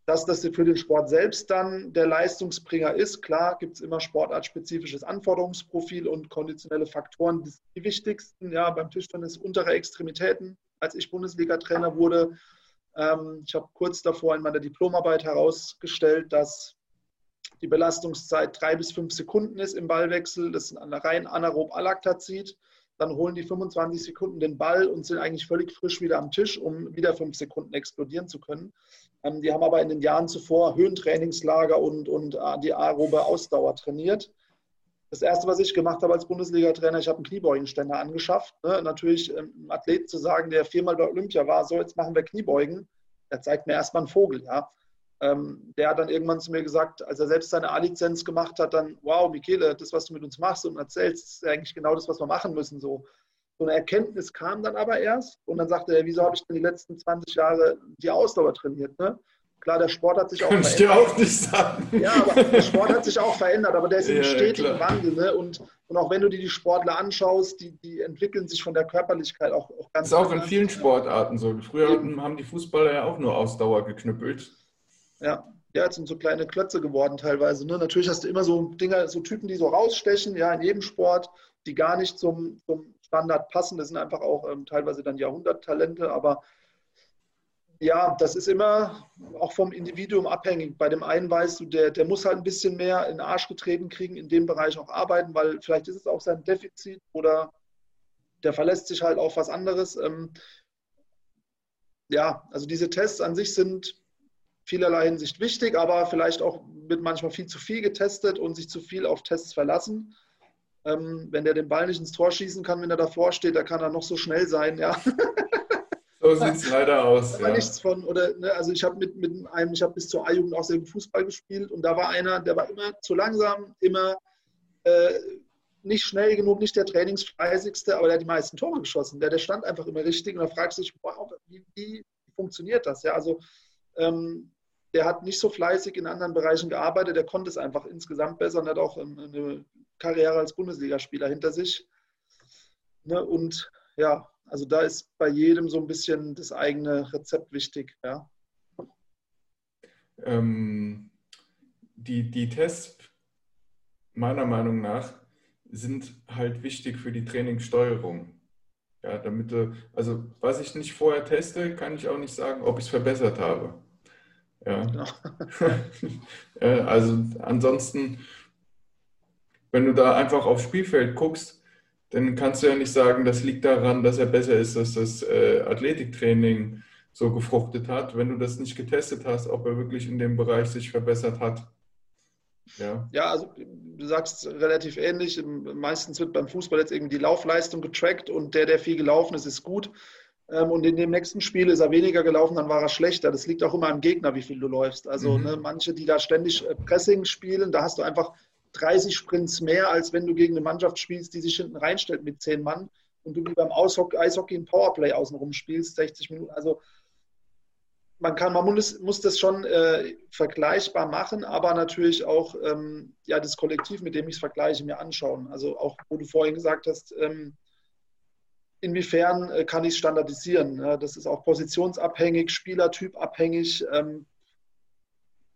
Dass das für den Sport selbst dann der Leistungsbringer ist, klar, gibt es immer sportartspezifisches Anforderungsprofil und konditionelle Faktoren, die, die wichtigsten. Ja, beim Tischtennis untere Extremitäten. Als ich Bundesliga-Trainer wurde, ich habe kurz davor in meiner Diplomarbeit herausgestellt, dass die Belastungszeit drei bis fünf Sekunden ist im Ballwechsel. Das ist ein rein anaerob Alaktazid. dann holen die 25 Sekunden den Ball und sind eigentlich völlig frisch wieder am Tisch, um wieder fünf Sekunden explodieren zu können. Ähm, die haben aber in den Jahren zuvor Höhentrainingslager und, und äh, die aerobe Ausdauer trainiert. Das erste, was ich gemacht habe als Bundesliga-Trainer, ich habe einen Kniebeugenständer angeschafft. Ne? Natürlich ähm, einem Athlet zu sagen, der viermal bei Olympia war, so jetzt machen wir Kniebeugen, der zeigt mir erstmal einen Vogel. Ja? Ähm, der hat dann irgendwann zu mir gesagt, als er selbst seine A-Lizenz gemacht hat, dann, wow, Michele, das, was du mit uns machst und erzählst, ist eigentlich genau das, was wir machen müssen. So, so eine Erkenntnis kam dann aber erst und dann sagte er, wieso habe ich denn die letzten 20 Jahre die Ausdauer trainiert? Ne? Klar, der Sport hat sich auch Kann verändert. Ich dir auch nicht sagen. Ja, aber der Sport hat sich auch verändert, aber der ist im ja, stetigen. Wandel. Ne? Und, und auch wenn du dir die Sportler anschaust, die, die entwickeln sich von der Körperlichkeit auch, auch ganz Das ist auch in vielen Sportarten so. Früher Eben. haben die Fußballer ja auch nur Ausdauer geknüppelt. Ja, ja, jetzt sind so kleine Klötze geworden teilweise. Ne? Natürlich hast du immer so Dinger, so Typen, die so rausstechen, ja, in jedem Sport, die gar nicht zum, zum Standard passen. Das sind einfach auch ähm, teilweise dann Jahrhunderttalente, aber ja, das ist immer auch vom Individuum abhängig. Bei dem einen weißt du, der, der muss halt ein bisschen mehr in den Arsch getreten kriegen, in dem Bereich auch arbeiten, weil vielleicht ist es auch sein Defizit oder der verlässt sich halt auf was anderes. Ähm, ja, also diese Tests an sich sind vielerlei Hinsicht wichtig, aber vielleicht auch wird manchmal viel zu viel getestet und sich zu viel auf Tests verlassen. Ähm, wenn der den Ball nicht ins Tor schießen kann, wenn er davor steht, da kann er noch so schnell sein, ja. So sieht es leider aus. Ja. nichts von, oder, ne, also ich habe mit, mit einem, ich habe bis zur A-Jugend auch sehr gut Fußball gespielt und da war einer, der war immer zu langsam, immer äh, nicht schnell genug, nicht der trainingsfleißigste, aber der hat die meisten Tore geschossen. Der, der stand einfach immer richtig und da fragst du dich, wow, wie, wie funktioniert das? Ja, also ähm, der hat nicht so fleißig in anderen Bereichen gearbeitet, der konnte es einfach insgesamt besser und hat auch eine Karriere als Bundesligaspieler hinter sich. Ne? Und ja, also da ist bei jedem so ein bisschen das eigene Rezept wichtig. Ja. Ähm, die, die Tests, meiner Meinung nach, sind halt wichtig für die Trainingssteuerung. Ja, damit du, also was ich nicht vorher teste, kann ich auch nicht sagen, ob ich es verbessert habe. Ja. Genau. also ansonsten, wenn du da einfach aufs Spielfeld guckst, dann kannst du ja nicht sagen, das liegt daran, dass er besser ist, dass das äh, Athletiktraining so gefruchtet hat, wenn du das nicht getestet hast, ob er wirklich in dem Bereich sich verbessert hat. Ja. ja, also du sagst relativ ähnlich. Meistens wird beim Fußball jetzt irgendwie die Laufleistung getrackt und der, der viel gelaufen ist, ist gut. Ähm, und in dem nächsten Spiel ist er weniger gelaufen, dann war er schlechter. Das liegt auch immer am Gegner, wie viel du läufst. Also mhm. ne, manche, die da ständig äh, Pressing spielen, da hast du einfach 30 Sprints mehr, als wenn du gegen eine Mannschaft spielst, die sich hinten reinstellt mit 10 Mann und du wie beim Eishockey ein Powerplay außenrum spielst, 60 Minuten. Also man kann, man muss, muss das schon äh, vergleichbar machen, aber natürlich auch ähm, ja, das Kollektiv, mit dem ich es vergleiche, mir anschauen. Also auch, wo du vorhin gesagt hast, ähm, inwiefern äh, kann ich es standardisieren? das ist auch positionsabhängig, spielertypabhängig. Ähm,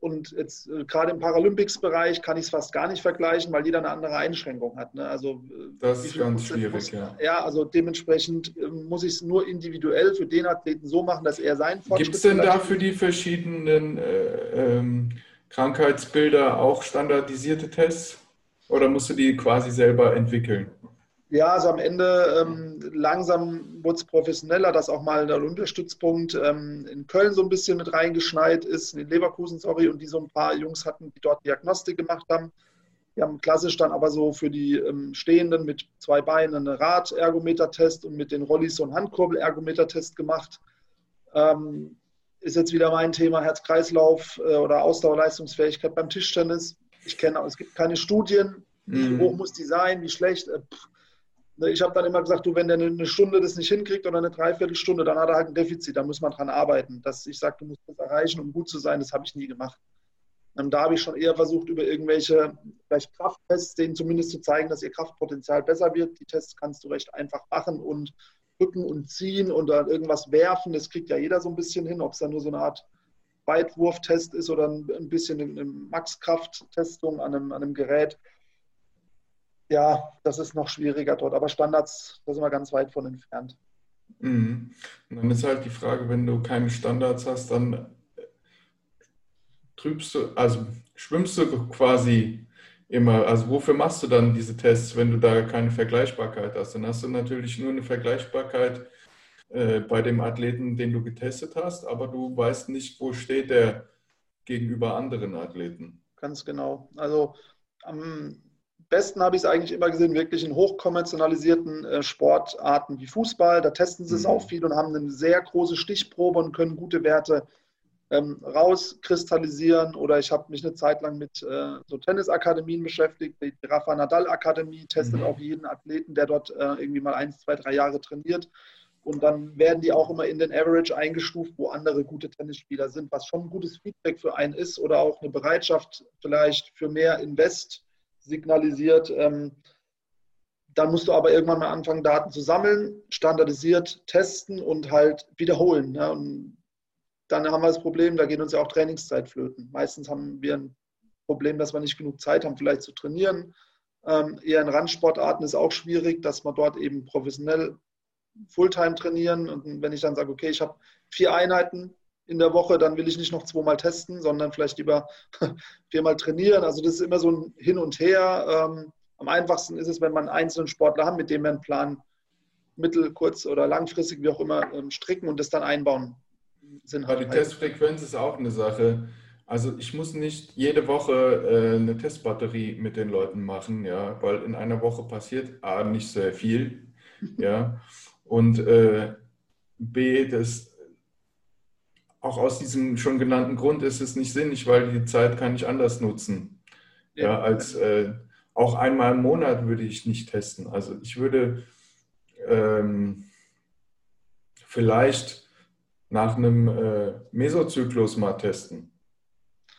und jetzt äh, gerade im Paralympics-Bereich kann ich es fast gar nicht vergleichen, weil jeder eine andere Einschränkung hat. Ne? Also, äh, das ist ganz schwierig, muss, ja. Ja, also dementsprechend muss ich es nur individuell für den Athleten so machen, dass er sein Fortschritt Gibt es denn da für die verschiedenen äh, ähm, Krankheitsbilder auch standardisierte Tests? Oder musst du die quasi selber entwickeln? Ja, also am Ende ähm, langsam wurde es professioneller, dass auch mal der Olympiastützpunkt ähm, in Köln so ein bisschen mit reingeschneit ist, in Leverkusen, sorry, und die so ein paar Jungs hatten, die dort Diagnostik gemacht haben. Die haben klassisch dann aber so für die ähm, Stehenden mit zwei Beinen einen Rad-Ergometer-Test und mit den Rollis so einen Handkurbel-Ergometer-Test gemacht. Ähm, ist jetzt wieder mein Thema Herz-Kreislauf äh, oder Ausdauerleistungsfähigkeit beim Tischtennis. Ich kenne, es gibt keine Studien, wie mhm. hoch muss die sein, wie schlecht. Äh, Ne, ich habe dann immer gesagt, du, wenn der eine Stunde das nicht hinkriegt oder eine Dreiviertelstunde, dann hat er halt ein Defizit, da muss man dran arbeiten. Dass ich sage, du musst das erreichen, um gut zu sein, das habe ich nie gemacht. Ähm, da habe ich schon eher versucht, über irgendwelche vielleicht Krafttests denen zumindest zu zeigen, dass ihr Kraftpotenzial besser wird. Die Tests kannst du recht einfach machen und drücken und ziehen und dann irgendwas werfen. Das kriegt ja jeder so ein bisschen hin, ob es dann nur so eine Art Weitwurftest ist oder ein bisschen eine Maxkraft-Testung an einem Gerät ja, das ist noch schwieriger dort. Aber Standards, da sind wir ganz weit von entfernt. Mhm. Und dann ist halt die Frage, wenn du keine Standards hast, dann trübst du, also schwimmst du quasi immer, also wofür machst du dann diese Tests, wenn du da keine Vergleichbarkeit hast? Dann hast du natürlich nur eine Vergleichbarkeit äh, bei dem Athleten, den du getestet hast, aber du weißt nicht, wo steht der gegenüber anderen Athleten. Ganz genau. Also am besten habe ich es eigentlich immer gesehen, wirklich in hochkommerzialisierten äh, Sportarten wie Fußball. Da testen sie mhm. es auch viel und haben eine sehr große Stichprobe und können gute Werte ähm, rauskristallisieren. Oder ich habe mich eine Zeit lang mit äh, so Tennisakademien beschäftigt. Die Rafa Nadal Akademie testet mhm. auch jeden Athleten, der dort äh, irgendwie mal eins, zwei, drei Jahre trainiert. Und dann werden die auch immer in den Average eingestuft, wo andere gute Tennisspieler sind, was schon ein gutes Feedback für einen ist oder auch eine Bereitschaft vielleicht für mehr Invest signalisiert. Ähm, dann musst du aber irgendwann mal anfangen, Daten zu sammeln, standardisiert testen und halt wiederholen. Ja. Und dann haben wir das Problem, da geht uns ja auch Trainingszeit flöten. Meistens haben wir ein Problem, dass wir nicht genug Zeit haben, vielleicht zu trainieren. Ähm, eher in Randsportarten ist auch schwierig, dass man dort eben professionell Fulltime trainieren. Und wenn ich dann sage, okay, ich habe vier Einheiten in der Woche, dann will ich nicht noch zweimal testen, sondern vielleicht lieber viermal trainieren. Also das ist immer so ein Hin und Her. Ähm, am einfachsten ist es, wenn man einen einzelnen Sportler hat, mit dem wir einen Plan mittel-, kurz- oder langfristig, wie auch immer, ähm, stricken und das dann einbauen. Sind halt die Testfrequenz ist auch eine Sache. Also ich muss nicht jede Woche äh, eine Testbatterie mit den Leuten machen, ja, weil in einer Woche passiert A nicht sehr viel, ja, und äh, B, das auch aus diesem schon genannten Grund ist es nicht sinnig, weil die Zeit kann ich anders nutzen. Ja, ja als äh, auch einmal im Monat würde ich nicht testen. Also ich würde ähm, vielleicht nach einem äh, Mesozyklus mal testen.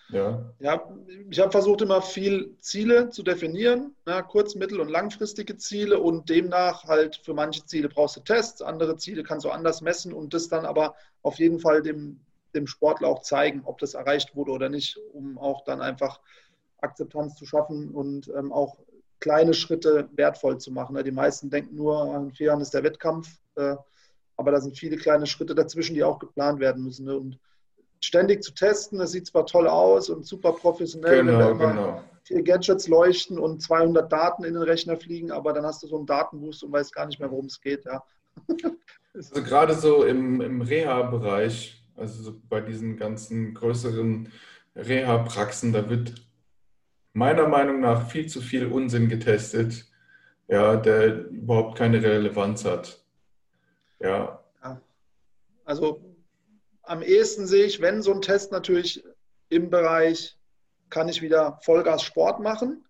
Ja, ja ich habe versucht, immer viel Ziele zu definieren, na, kurz-, mittel- und langfristige Ziele und demnach halt für manche Ziele brauchst du Tests, andere Ziele kannst du anders messen und das dann aber auf jeden Fall dem dem Sportler auch zeigen, ob das erreicht wurde oder nicht, um auch dann einfach Akzeptanz zu schaffen und ähm, auch kleine Schritte wertvoll zu machen. Die meisten denken nur, an vier Jahren ist der Wettkampf, äh, aber da sind viele kleine Schritte dazwischen, die auch geplant werden müssen. Ne? Und ständig zu testen, das sieht zwar toll aus und super professionell, genau, wenn da genau. vier Gadgets leuchten und 200 Daten in den Rechner fliegen, aber dann hast du so einen Datenboost und weißt gar nicht mehr, worum es geht. Ja. Also gerade so im, im Reha-Bereich also bei diesen ganzen größeren Reha-Praxen, da wird meiner Meinung nach viel zu viel Unsinn getestet, ja, der überhaupt keine Relevanz hat. Ja. Also am ehesten sehe ich, wenn so ein Test natürlich im Bereich, kann ich wieder Vollgas Sport machen,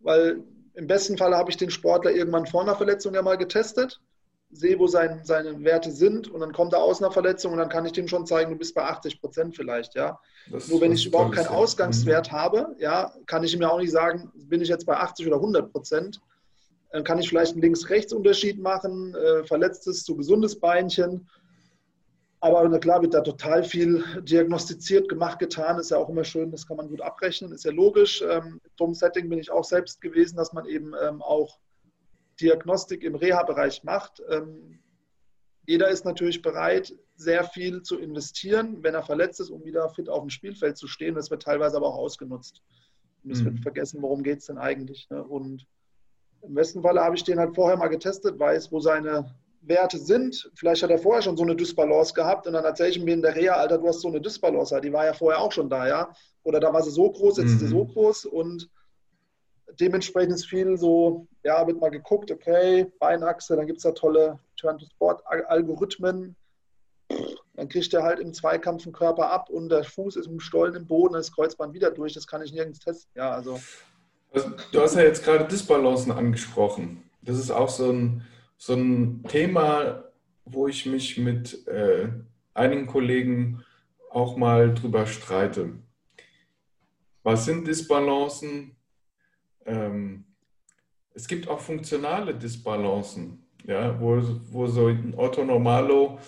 weil im besten Fall habe ich den Sportler irgendwann vor einer Verletzung ja mal getestet sehe, wo sein, seine Werte sind und dann kommt er aus einer Verletzung und dann kann ich dem schon zeigen, du bist bei 80 Prozent vielleicht, ja. Das, Nur wenn ich überhaupt keinen Ausgangswert mhm. habe, ja, kann ich ihm ja auch nicht sagen, bin ich jetzt bei 80 oder 100 Prozent. Dann kann ich vielleicht einen Links-Rechts-Unterschied machen, äh, verletztes zu gesundes Beinchen. Aber na klar wird da total viel diagnostiziert, gemacht, getan. Ist ja auch immer schön, das kann man gut abrechnen, ist ja logisch. Ähm, Im Setting bin ich auch selbst gewesen, dass man eben ähm, auch Diagnostik im Reha-Bereich macht. Ähm, jeder ist natürlich bereit, sehr viel zu investieren, wenn er verletzt ist, um wieder fit auf dem Spielfeld zu stehen. Das wird teilweise aber auch ausgenutzt. Und es mhm. wird vergessen, worum geht es denn eigentlich. Ne? Und im besten Falle habe ich den halt vorher mal getestet, weiß, wo seine Werte sind. Vielleicht hat er vorher schon so eine Dysbalance gehabt und dann erzähle ich mir in der Reha, Alter, du hast so eine Dysbalance, die war ja vorher auch schon da, ja. Oder da war sie so groß, jetzt mhm. ist sie so mhm. groß und dementsprechend ist viel so, ja, wird mal geguckt, okay, Beinachse, dann gibt es da tolle Turn-to-Sport-Algorithmen. Dann kriegt er halt im Zweikampf den Körper ab und der Fuß ist im Stollen im Boden, das Kreuzband wieder durch. Das kann ich nirgends testen. Ja, also. also du hast ja jetzt gerade Disbalancen angesprochen. Das ist auch so ein, so ein Thema, wo ich mich mit äh, einigen Kollegen auch mal drüber streite. Was sind Disbalancen? Ähm, es gibt auch funktionale Disbalancen, ja, wo, wo so ein Otto Normalo,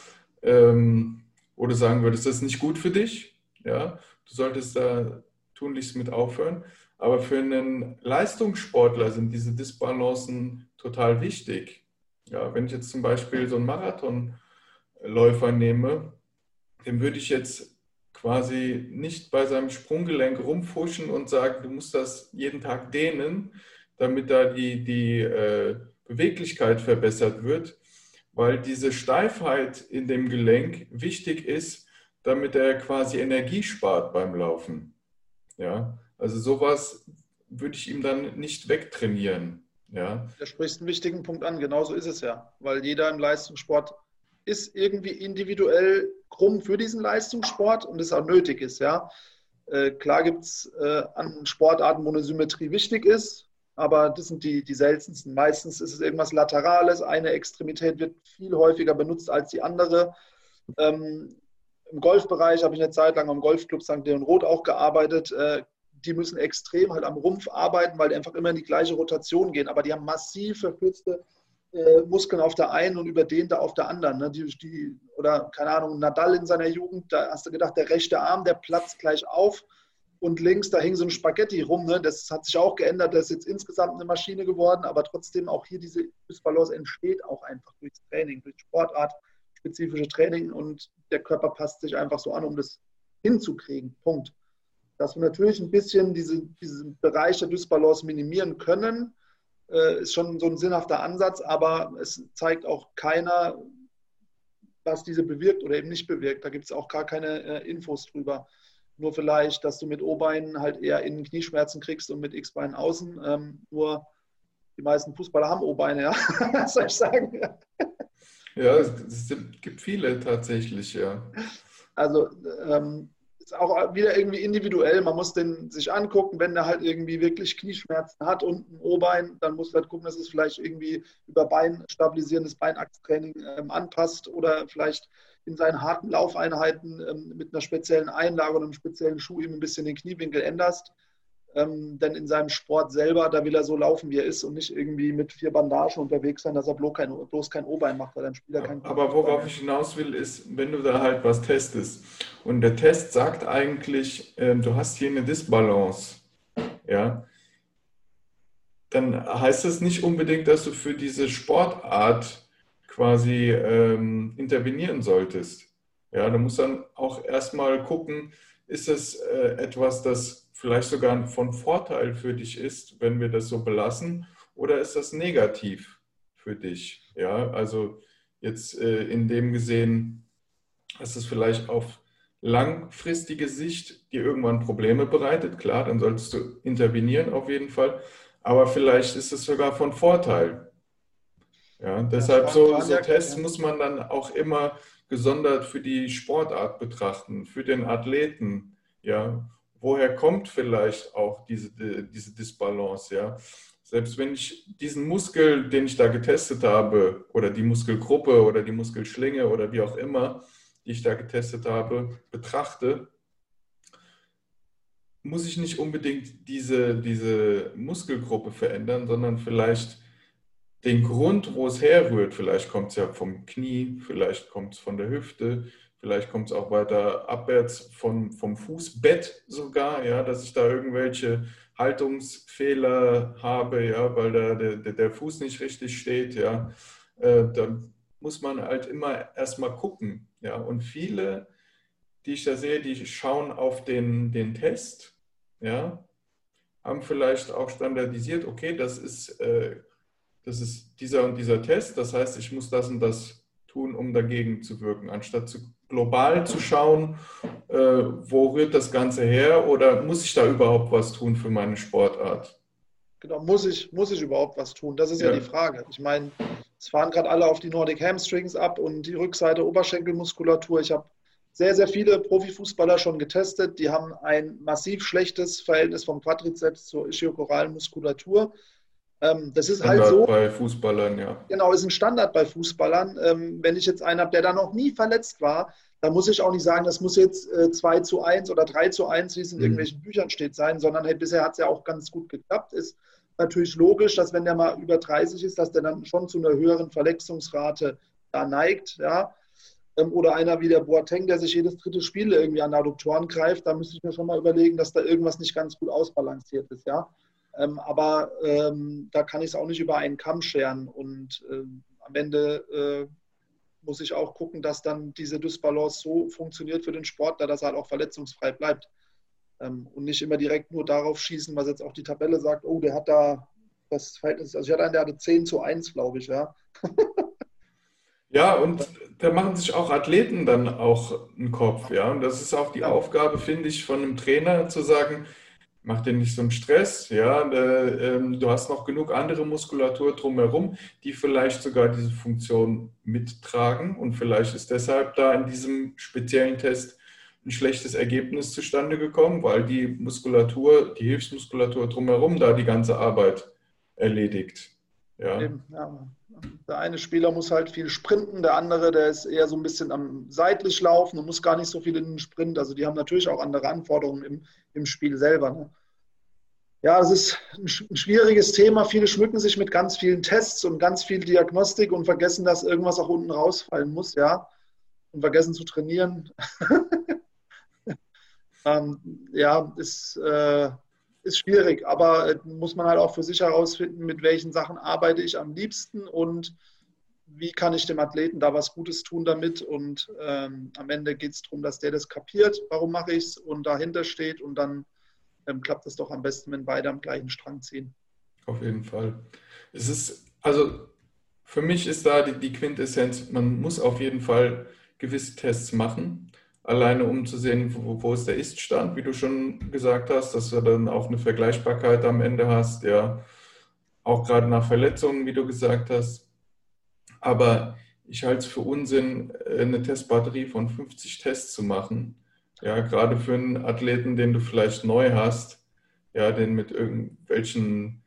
ähm, wo du sagen würdest, das ist nicht gut für dich, ja, du solltest da tunlichst mit aufhören. Aber für einen Leistungssportler sind diese Disbalancen total wichtig. Ja, wenn ich jetzt zum Beispiel so einen Marathonläufer nehme, dem würde ich jetzt quasi nicht bei seinem Sprunggelenk rumfuschen und sagen, du musst das jeden Tag dehnen, damit da die, die äh, Beweglichkeit verbessert wird, weil diese Steifheit in dem Gelenk wichtig ist, damit er quasi Energie spart beim Laufen. Ja, also sowas würde ich ihm dann nicht wegtrainieren. Ja. Da sprichst einen wichtigen Punkt an, genauso ist es ja, weil jeder im Leistungssport ist irgendwie individuell krumm für diesen Leistungssport und es auch nötig ist. Ja. Äh, klar gibt es äh, an Sportarten, wo eine Symmetrie wichtig ist, aber das sind die, die seltensten. Meistens ist es irgendwas Laterales, eine Extremität wird viel häufiger benutzt als die andere. Ähm, Im Golfbereich habe ich eine Zeit lang am Golfclub St. Leon Roth auch gearbeitet. Äh, die müssen extrem halt am Rumpf arbeiten, weil die einfach immer in die gleiche Rotation gehen. Aber die haben massiv verkürzte äh, Muskeln auf der einen und überdehnte auf der anderen. Ne? Die, die, oder keine Ahnung, Nadal in seiner Jugend, da hast du gedacht, der rechte Arm, der platzt gleich auf und links, da hing so ein Spaghetti rum. Ne? Das hat sich auch geändert, das ist jetzt insgesamt eine Maschine geworden, aber trotzdem auch hier diese Dysbalance entsteht auch einfach durchs Training, durch Sportart, spezifische Training und der Körper passt sich einfach so an, um das hinzukriegen. Punkt. Dass wir natürlich ein bisschen diese, diesen Bereich der Dysbalance minimieren können, ist schon so ein sinnhafter Ansatz, aber es zeigt auch keiner, was diese bewirkt oder eben nicht bewirkt. Da gibt es auch gar keine äh, Infos drüber. Nur vielleicht, dass du mit O-Beinen halt eher innen Knieschmerzen kriegst und mit X-Beinen außen. Ähm, nur die meisten Fußballer haben O-Beine, ja. Was soll ich sagen? Ja, es gibt viele tatsächlich, ja. Also ähm, ist auch wieder irgendwie individuell. Man muss den sich angucken, wenn der halt irgendwie wirklich Knieschmerzen hat und ein O-Bein, dann muss man halt gucken, dass es vielleicht irgendwie über Bein stabilisierendes Beinachstraining ähm, anpasst oder vielleicht in seinen harten Laufeinheiten ähm, mit einer speziellen Einlage und einem speziellen Schuh ihm ein bisschen den Kniewinkel änderst. Ähm, denn in seinem Sport selber, da will er so laufen, wie er ist und nicht irgendwie mit vier Bandagen unterwegs sein, dass er bloß kein, bloß kein O-Bein macht, weil dann spielt er kein Aber worauf ich hinaus will, ist, wenn du da halt was testest und der Test sagt eigentlich, äh, du hast hier eine Disbalance, ja, dann heißt das nicht unbedingt, dass du für diese Sportart quasi ähm, intervenieren solltest. Ja, du musst dann auch erstmal gucken, ist es äh, etwas, das vielleicht sogar von Vorteil für dich ist, wenn wir das so belassen, oder ist das negativ für dich? Ja, also jetzt äh, in dem gesehen, dass es vielleicht auf langfristige Sicht dir irgendwann Probleme bereitet, klar, dann solltest du intervenieren auf jeden Fall, aber vielleicht ist es sogar von Vorteil. Ja, deshalb so, so Tests muss man dann auch immer gesondert für die Sportart betrachten, für den Athleten. Ja, woher kommt vielleicht auch diese, diese Disbalance? Ja, selbst wenn ich diesen Muskel, den ich da getestet habe, oder die Muskelgruppe oder die Muskelschlinge oder wie auch immer, die ich da getestet habe, betrachte, muss ich nicht unbedingt diese, diese Muskelgruppe verändern, sondern vielleicht den Grund, wo es herrührt, vielleicht kommt es ja vom Knie, vielleicht kommt es von der Hüfte, vielleicht kommt es auch weiter abwärts von, vom Fußbett sogar, ja, dass ich da irgendwelche Haltungsfehler habe, ja, weil da der, der Fuß nicht richtig steht, ja, äh, dann muss man halt immer erstmal gucken, ja, und viele, die ich da sehe, die schauen auf den, den Test, ja, haben vielleicht auch standardisiert, okay, das ist äh, das ist dieser und dieser Test, das heißt, ich muss das und das tun, um dagegen zu wirken, anstatt zu, global zu schauen, äh, wo rührt das Ganze her oder muss ich da überhaupt was tun für meine Sportart? Genau, muss ich, muss ich überhaupt was tun? Das ist ja, ja die Frage. Ich meine, es fahren gerade alle auf die Nordic Hamstrings ab und die Rückseite Oberschenkelmuskulatur. Ich habe sehr, sehr viele Profifußballer schon getestet. Die haben ein massiv schlechtes Verhältnis vom Quadrizeps zur ischiokoralen Muskulatur. Ähm, das ist halt Standard halt so. bei Fußballern, ja. Genau, ist ein Standard bei Fußballern. Ähm, wenn ich jetzt einen habe, der da noch nie verletzt war, dann muss ich auch nicht sagen, das muss jetzt äh, 2 zu 1 oder 3 zu 1, wie es in mhm. irgendwelchen Büchern steht, sein, sondern hey, bisher hat es ja auch ganz gut geklappt. Ist natürlich logisch, dass wenn der mal über 30 ist, dass der dann schon zu einer höheren Verletzungsrate da neigt, ja. Ähm, oder einer wie der Boateng, der sich jedes dritte Spiel irgendwie an Adduktoren greift, da müsste ich mir schon mal überlegen, dass da irgendwas nicht ganz gut ausbalanciert ist, ja. Ähm, aber ähm, da kann ich es auch nicht über einen Kamm scheren. Und ähm, am Ende äh, muss ich auch gucken, dass dann diese Dysbalance so funktioniert für den Sportler, dass er halt auch verletzungsfrei bleibt. Ähm, und nicht immer direkt nur darauf schießen, was jetzt auch die Tabelle sagt, oh, der hat da das Verhältnis, also ich hatte einen, der hatte 10 zu 1, glaube ich, ja. ja, und da machen sich auch Athleten dann auch einen Kopf, ja. Und das ist auch die. Aufgabe, finde ich, von einem Trainer zu sagen, mach dir nicht so einen Stress, ja. Äh, äh, du hast noch genug andere Muskulatur drumherum, die vielleicht sogar diese Funktion mittragen. Und vielleicht ist deshalb da in diesem speziellen Test ein schlechtes Ergebnis zustande gekommen, weil die Muskulatur, die Hilfsmuskulatur drumherum da die ganze Arbeit erledigt. Ja. ja. Der eine Spieler muss halt viel sprinten, der andere, der ist eher so ein bisschen am seitlich laufen und muss gar nicht so viel in den Sprint. Also die haben natürlich auch andere Anforderungen im, im Spiel selber. Ne? Ja, es ist ein schwieriges Thema. Viele schmücken sich mit ganz vielen Tests und ganz viel Diagnostik und vergessen, dass irgendwas auch unten rausfallen muss, ja. Und vergessen zu trainieren. ähm, ja, ist, äh, ist schwierig, aber äh, muss man halt auch für sich herausfinden, mit welchen Sachen arbeite ich am liebsten und wie kann ich dem Athleten da was Gutes tun damit. Und ähm, am Ende geht es darum, dass der das kapiert, warum mache ich es und dahinter steht und dann ähm, klappt es doch am besten, wenn beide am gleichen Strang ziehen. Auf jeden Fall. Es ist, also für mich ist da die, die Quintessenz, man muss auf jeden Fall gewisse Tests machen alleine um zu sehen, wo, wo ist der Ist-Stand, wie du schon gesagt hast, dass du dann auch eine Vergleichbarkeit am Ende hast, ja, auch gerade nach Verletzungen, wie du gesagt hast. Aber ich halte es für Unsinn, eine Testbatterie von 50 Tests zu machen. Ja, gerade für einen Athleten, den du vielleicht neu hast, ja, den mit irgendwelchen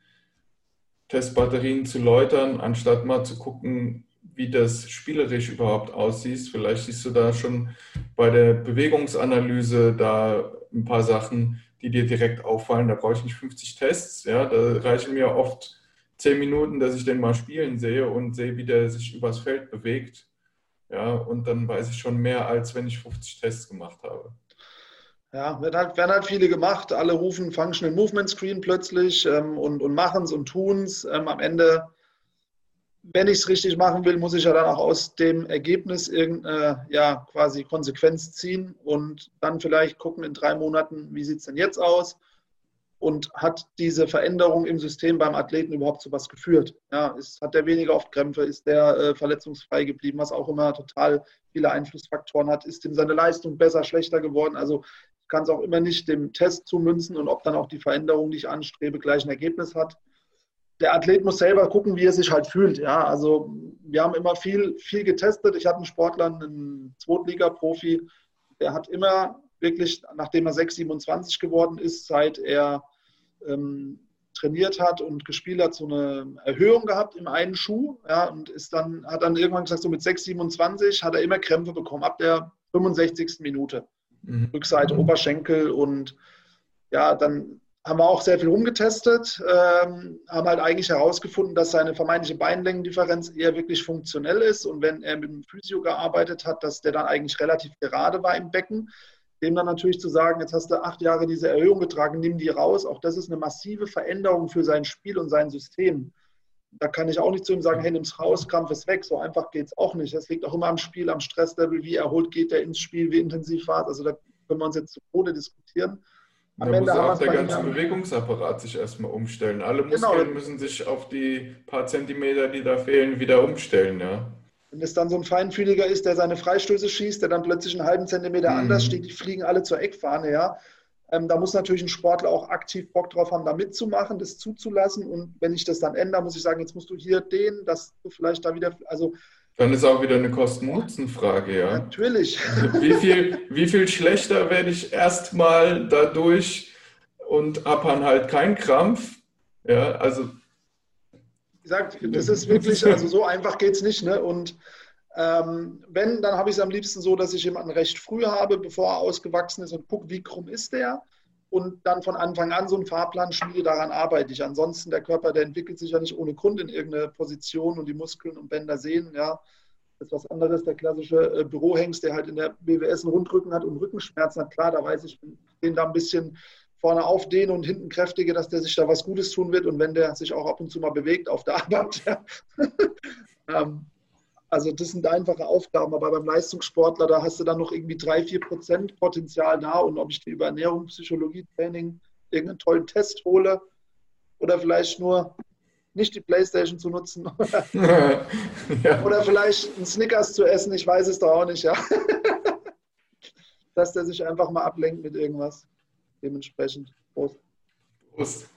Testbatterien zu läutern, anstatt mal zu gucken, wie das spielerisch überhaupt aussieht. Vielleicht siehst du da schon bei der Bewegungsanalyse da ein paar Sachen, die dir direkt auffallen. Da brauche ich nicht 50 Tests. Ja, da reichen mir oft 10 Minuten, dass ich den mal spielen sehe und sehe, wie der sich übers Feld bewegt. Ja, und dann weiß ich schon mehr, als wenn ich 50 Tests gemacht habe. Ja, werden halt, werden halt viele gemacht. Alle rufen Functional Movement Screen plötzlich ähm, und, und machen es und tun es. Ähm, am Ende wenn ich es richtig machen will, muss ich ja dann auch aus dem Ergebnis irgendeine ja, quasi Konsequenz ziehen und dann vielleicht gucken in drei Monaten, wie sieht es denn jetzt aus und hat diese Veränderung im System beim Athleten überhaupt zu was geführt? Ja, ist, hat der weniger oft Krämpfe? Ist der äh, verletzungsfrei geblieben? Was auch immer total viele Einflussfaktoren hat. Ist ihm seine Leistung besser, schlechter geworden? Also ich kann es auch immer nicht dem Test zumünzen und ob dann auch die Veränderung, die ich anstrebe, gleich ein Ergebnis hat der Athlet muss selber gucken, wie er sich halt fühlt. Ja, also wir haben immer viel, viel getestet. Ich hatte einen Sportler, einen Zweitliga-Profi, der hat immer wirklich, nachdem er 6,27 geworden ist, seit er ähm, trainiert hat und gespielt hat, so eine Erhöhung gehabt im einen Schuh. Ja, und ist dann, hat dann irgendwann gesagt, so mit 6,27 hat er immer Krämpfe bekommen, ab der 65. Minute. Mhm. Rückseite, Oberschenkel und ja, dann haben wir auch sehr viel rumgetestet, ähm, haben halt eigentlich herausgefunden, dass seine vermeintliche Beinlängendifferenz eher wirklich funktionell ist und wenn er mit dem Physio gearbeitet hat, dass der dann eigentlich relativ gerade war im Becken. Dem dann natürlich zu sagen, jetzt hast du acht Jahre diese Erhöhung getragen, nimm die raus, auch das ist eine massive Veränderung für sein Spiel und sein System. Da kann ich auch nicht zu ihm sagen, hey, nimm's raus, Krampf ist weg. So einfach geht es auch nicht. Das liegt auch immer am Spiel, am Stresslevel, wie erholt geht er ins Spiel, wie intensiv war es. Also da können wir uns jetzt zu Tode diskutieren. Am da Ende muss auch der ganze Bewegungsapparat sich erstmal umstellen. Alle genau. Muskeln genau. müssen sich auf die paar Zentimeter, die da fehlen, wieder umstellen. Ja. Wenn es dann so ein Feinfühliger ist, der seine Freistöße schießt, der dann plötzlich einen halben Zentimeter mhm. anders steht, die fliegen alle zur Eckfahne, ja. Ähm, da muss natürlich ein Sportler auch aktiv Bock drauf haben, da mitzumachen, das zuzulassen. Und wenn ich das dann ändere, muss ich sagen, jetzt musst du hier den, dass du vielleicht da wieder, also dann ist auch wieder eine Kosten-Nutzen-Frage, ja. Natürlich. Wie viel, wie viel schlechter werde ich erstmal dadurch und habe dann halt keinen Krampf? Ja, also. Wie gesagt, das ist wirklich, also so einfach geht es nicht. Ne? Und ähm, wenn, dann habe ich es am liebsten so, dass ich jemanden recht früh habe, bevor er ausgewachsen ist und gucke, wie krumm ist der. Und dann von Anfang an so einen Fahrplan schmiede, daran arbeite ich. Ansonsten, der Körper, der entwickelt sich ja nicht ohne Grund in irgendeine Position und die Muskeln und Bänder sehen, ja. Das ist was anderes. Der klassische äh, Bürohengst, der halt in der BWS einen Rundrücken hat und Rückenschmerzen hat, klar, da weiß ich, wenn ich den da ein bisschen vorne aufdehne und hinten kräftige, dass der sich da was Gutes tun wird und wenn der sich auch ab und zu mal bewegt auf der Arbeit. Ja. ähm, Also das sind einfache Aufgaben, aber beim Leistungssportler, da hast du dann noch irgendwie drei, vier Prozent Potenzial da und ob ich dir über Ernährung, Psychologie, Training irgendeinen tollen Test hole oder vielleicht nur nicht die Playstation zu nutzen ja. oder vielleicht einen Snickers zu essen, ich weiß es doch auch nicht, ja. Dass der sich einfach mal ablenkt mit irgendwas. Dementsprechend. Prost. Prost.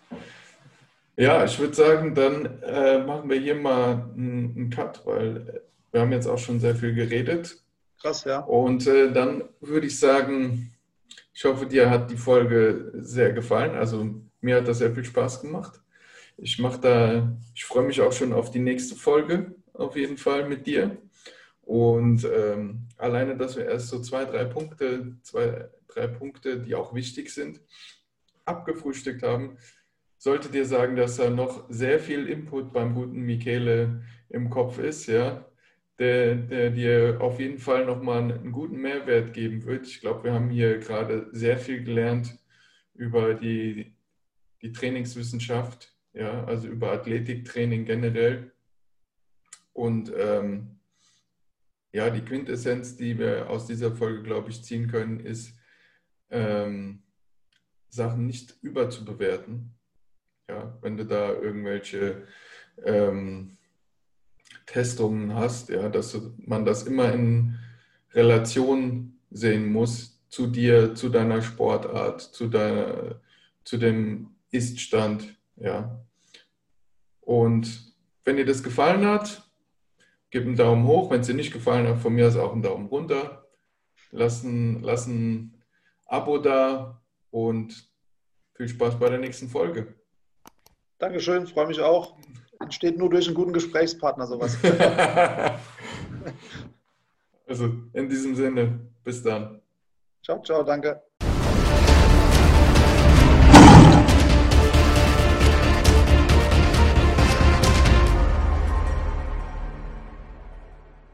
Ja, ich würde sagen, dann äh, machen wir hier mal einen, einen Cut, weil wir haben jetzt auch schon sehr viel geredet. Krass, ja. Und äh, dann würde ich sagen, ich hoffe, dir hat die Folge sehr gefallen. Also mir hat das sehr viel Spaß gemacht. Ich mache da, ich freue mich auch schon auf die nächste Folge, auf jeden Fall mit dir. Und ähm, alleine, dass wir erst so zwei, drei Punkte, zwei, drei Punkte, die auch wichtig sind, abgefrühstückt haben, sollte dir sagen, dass da noch sehr viel Input beim guten Michele im Kopf ist, ja, der, der dir auf jeden Fall nochmal einen guten Mehrwert geben wird. Ich glaube, wir haben hier gerade sehr viel gelernt über die, die Trainingswissenschaft, ja, also über Athletiktraining generell. Und ähm, ja, die Quintessenz, die wir aus dieser Folge, glaube ich, ziehen können, ist, ähm, Sachen nicht überzubewerten. Ja, wenn du da irgendwelche ähm, Testungen hast, ja, dass man das immer in Relation sehen muss zu dir, zu deiner Sportart, zu, deiner, zu dem Iststand, ja. Und wenn dir das gefallen hat, gib einen Daumen hoch. Wenn es dir nicht gefallen hat, von mir ist auch einen Daumen runter. Lass ein, lass ein Abo da und viel Spaß bei der nächsten Folge. Dankeschön, freue mich auch. Entsteht nur durch einen guten Gesprächspartner sowas. also in diesem Sinne, bis dann. Ciao, ciao, danke.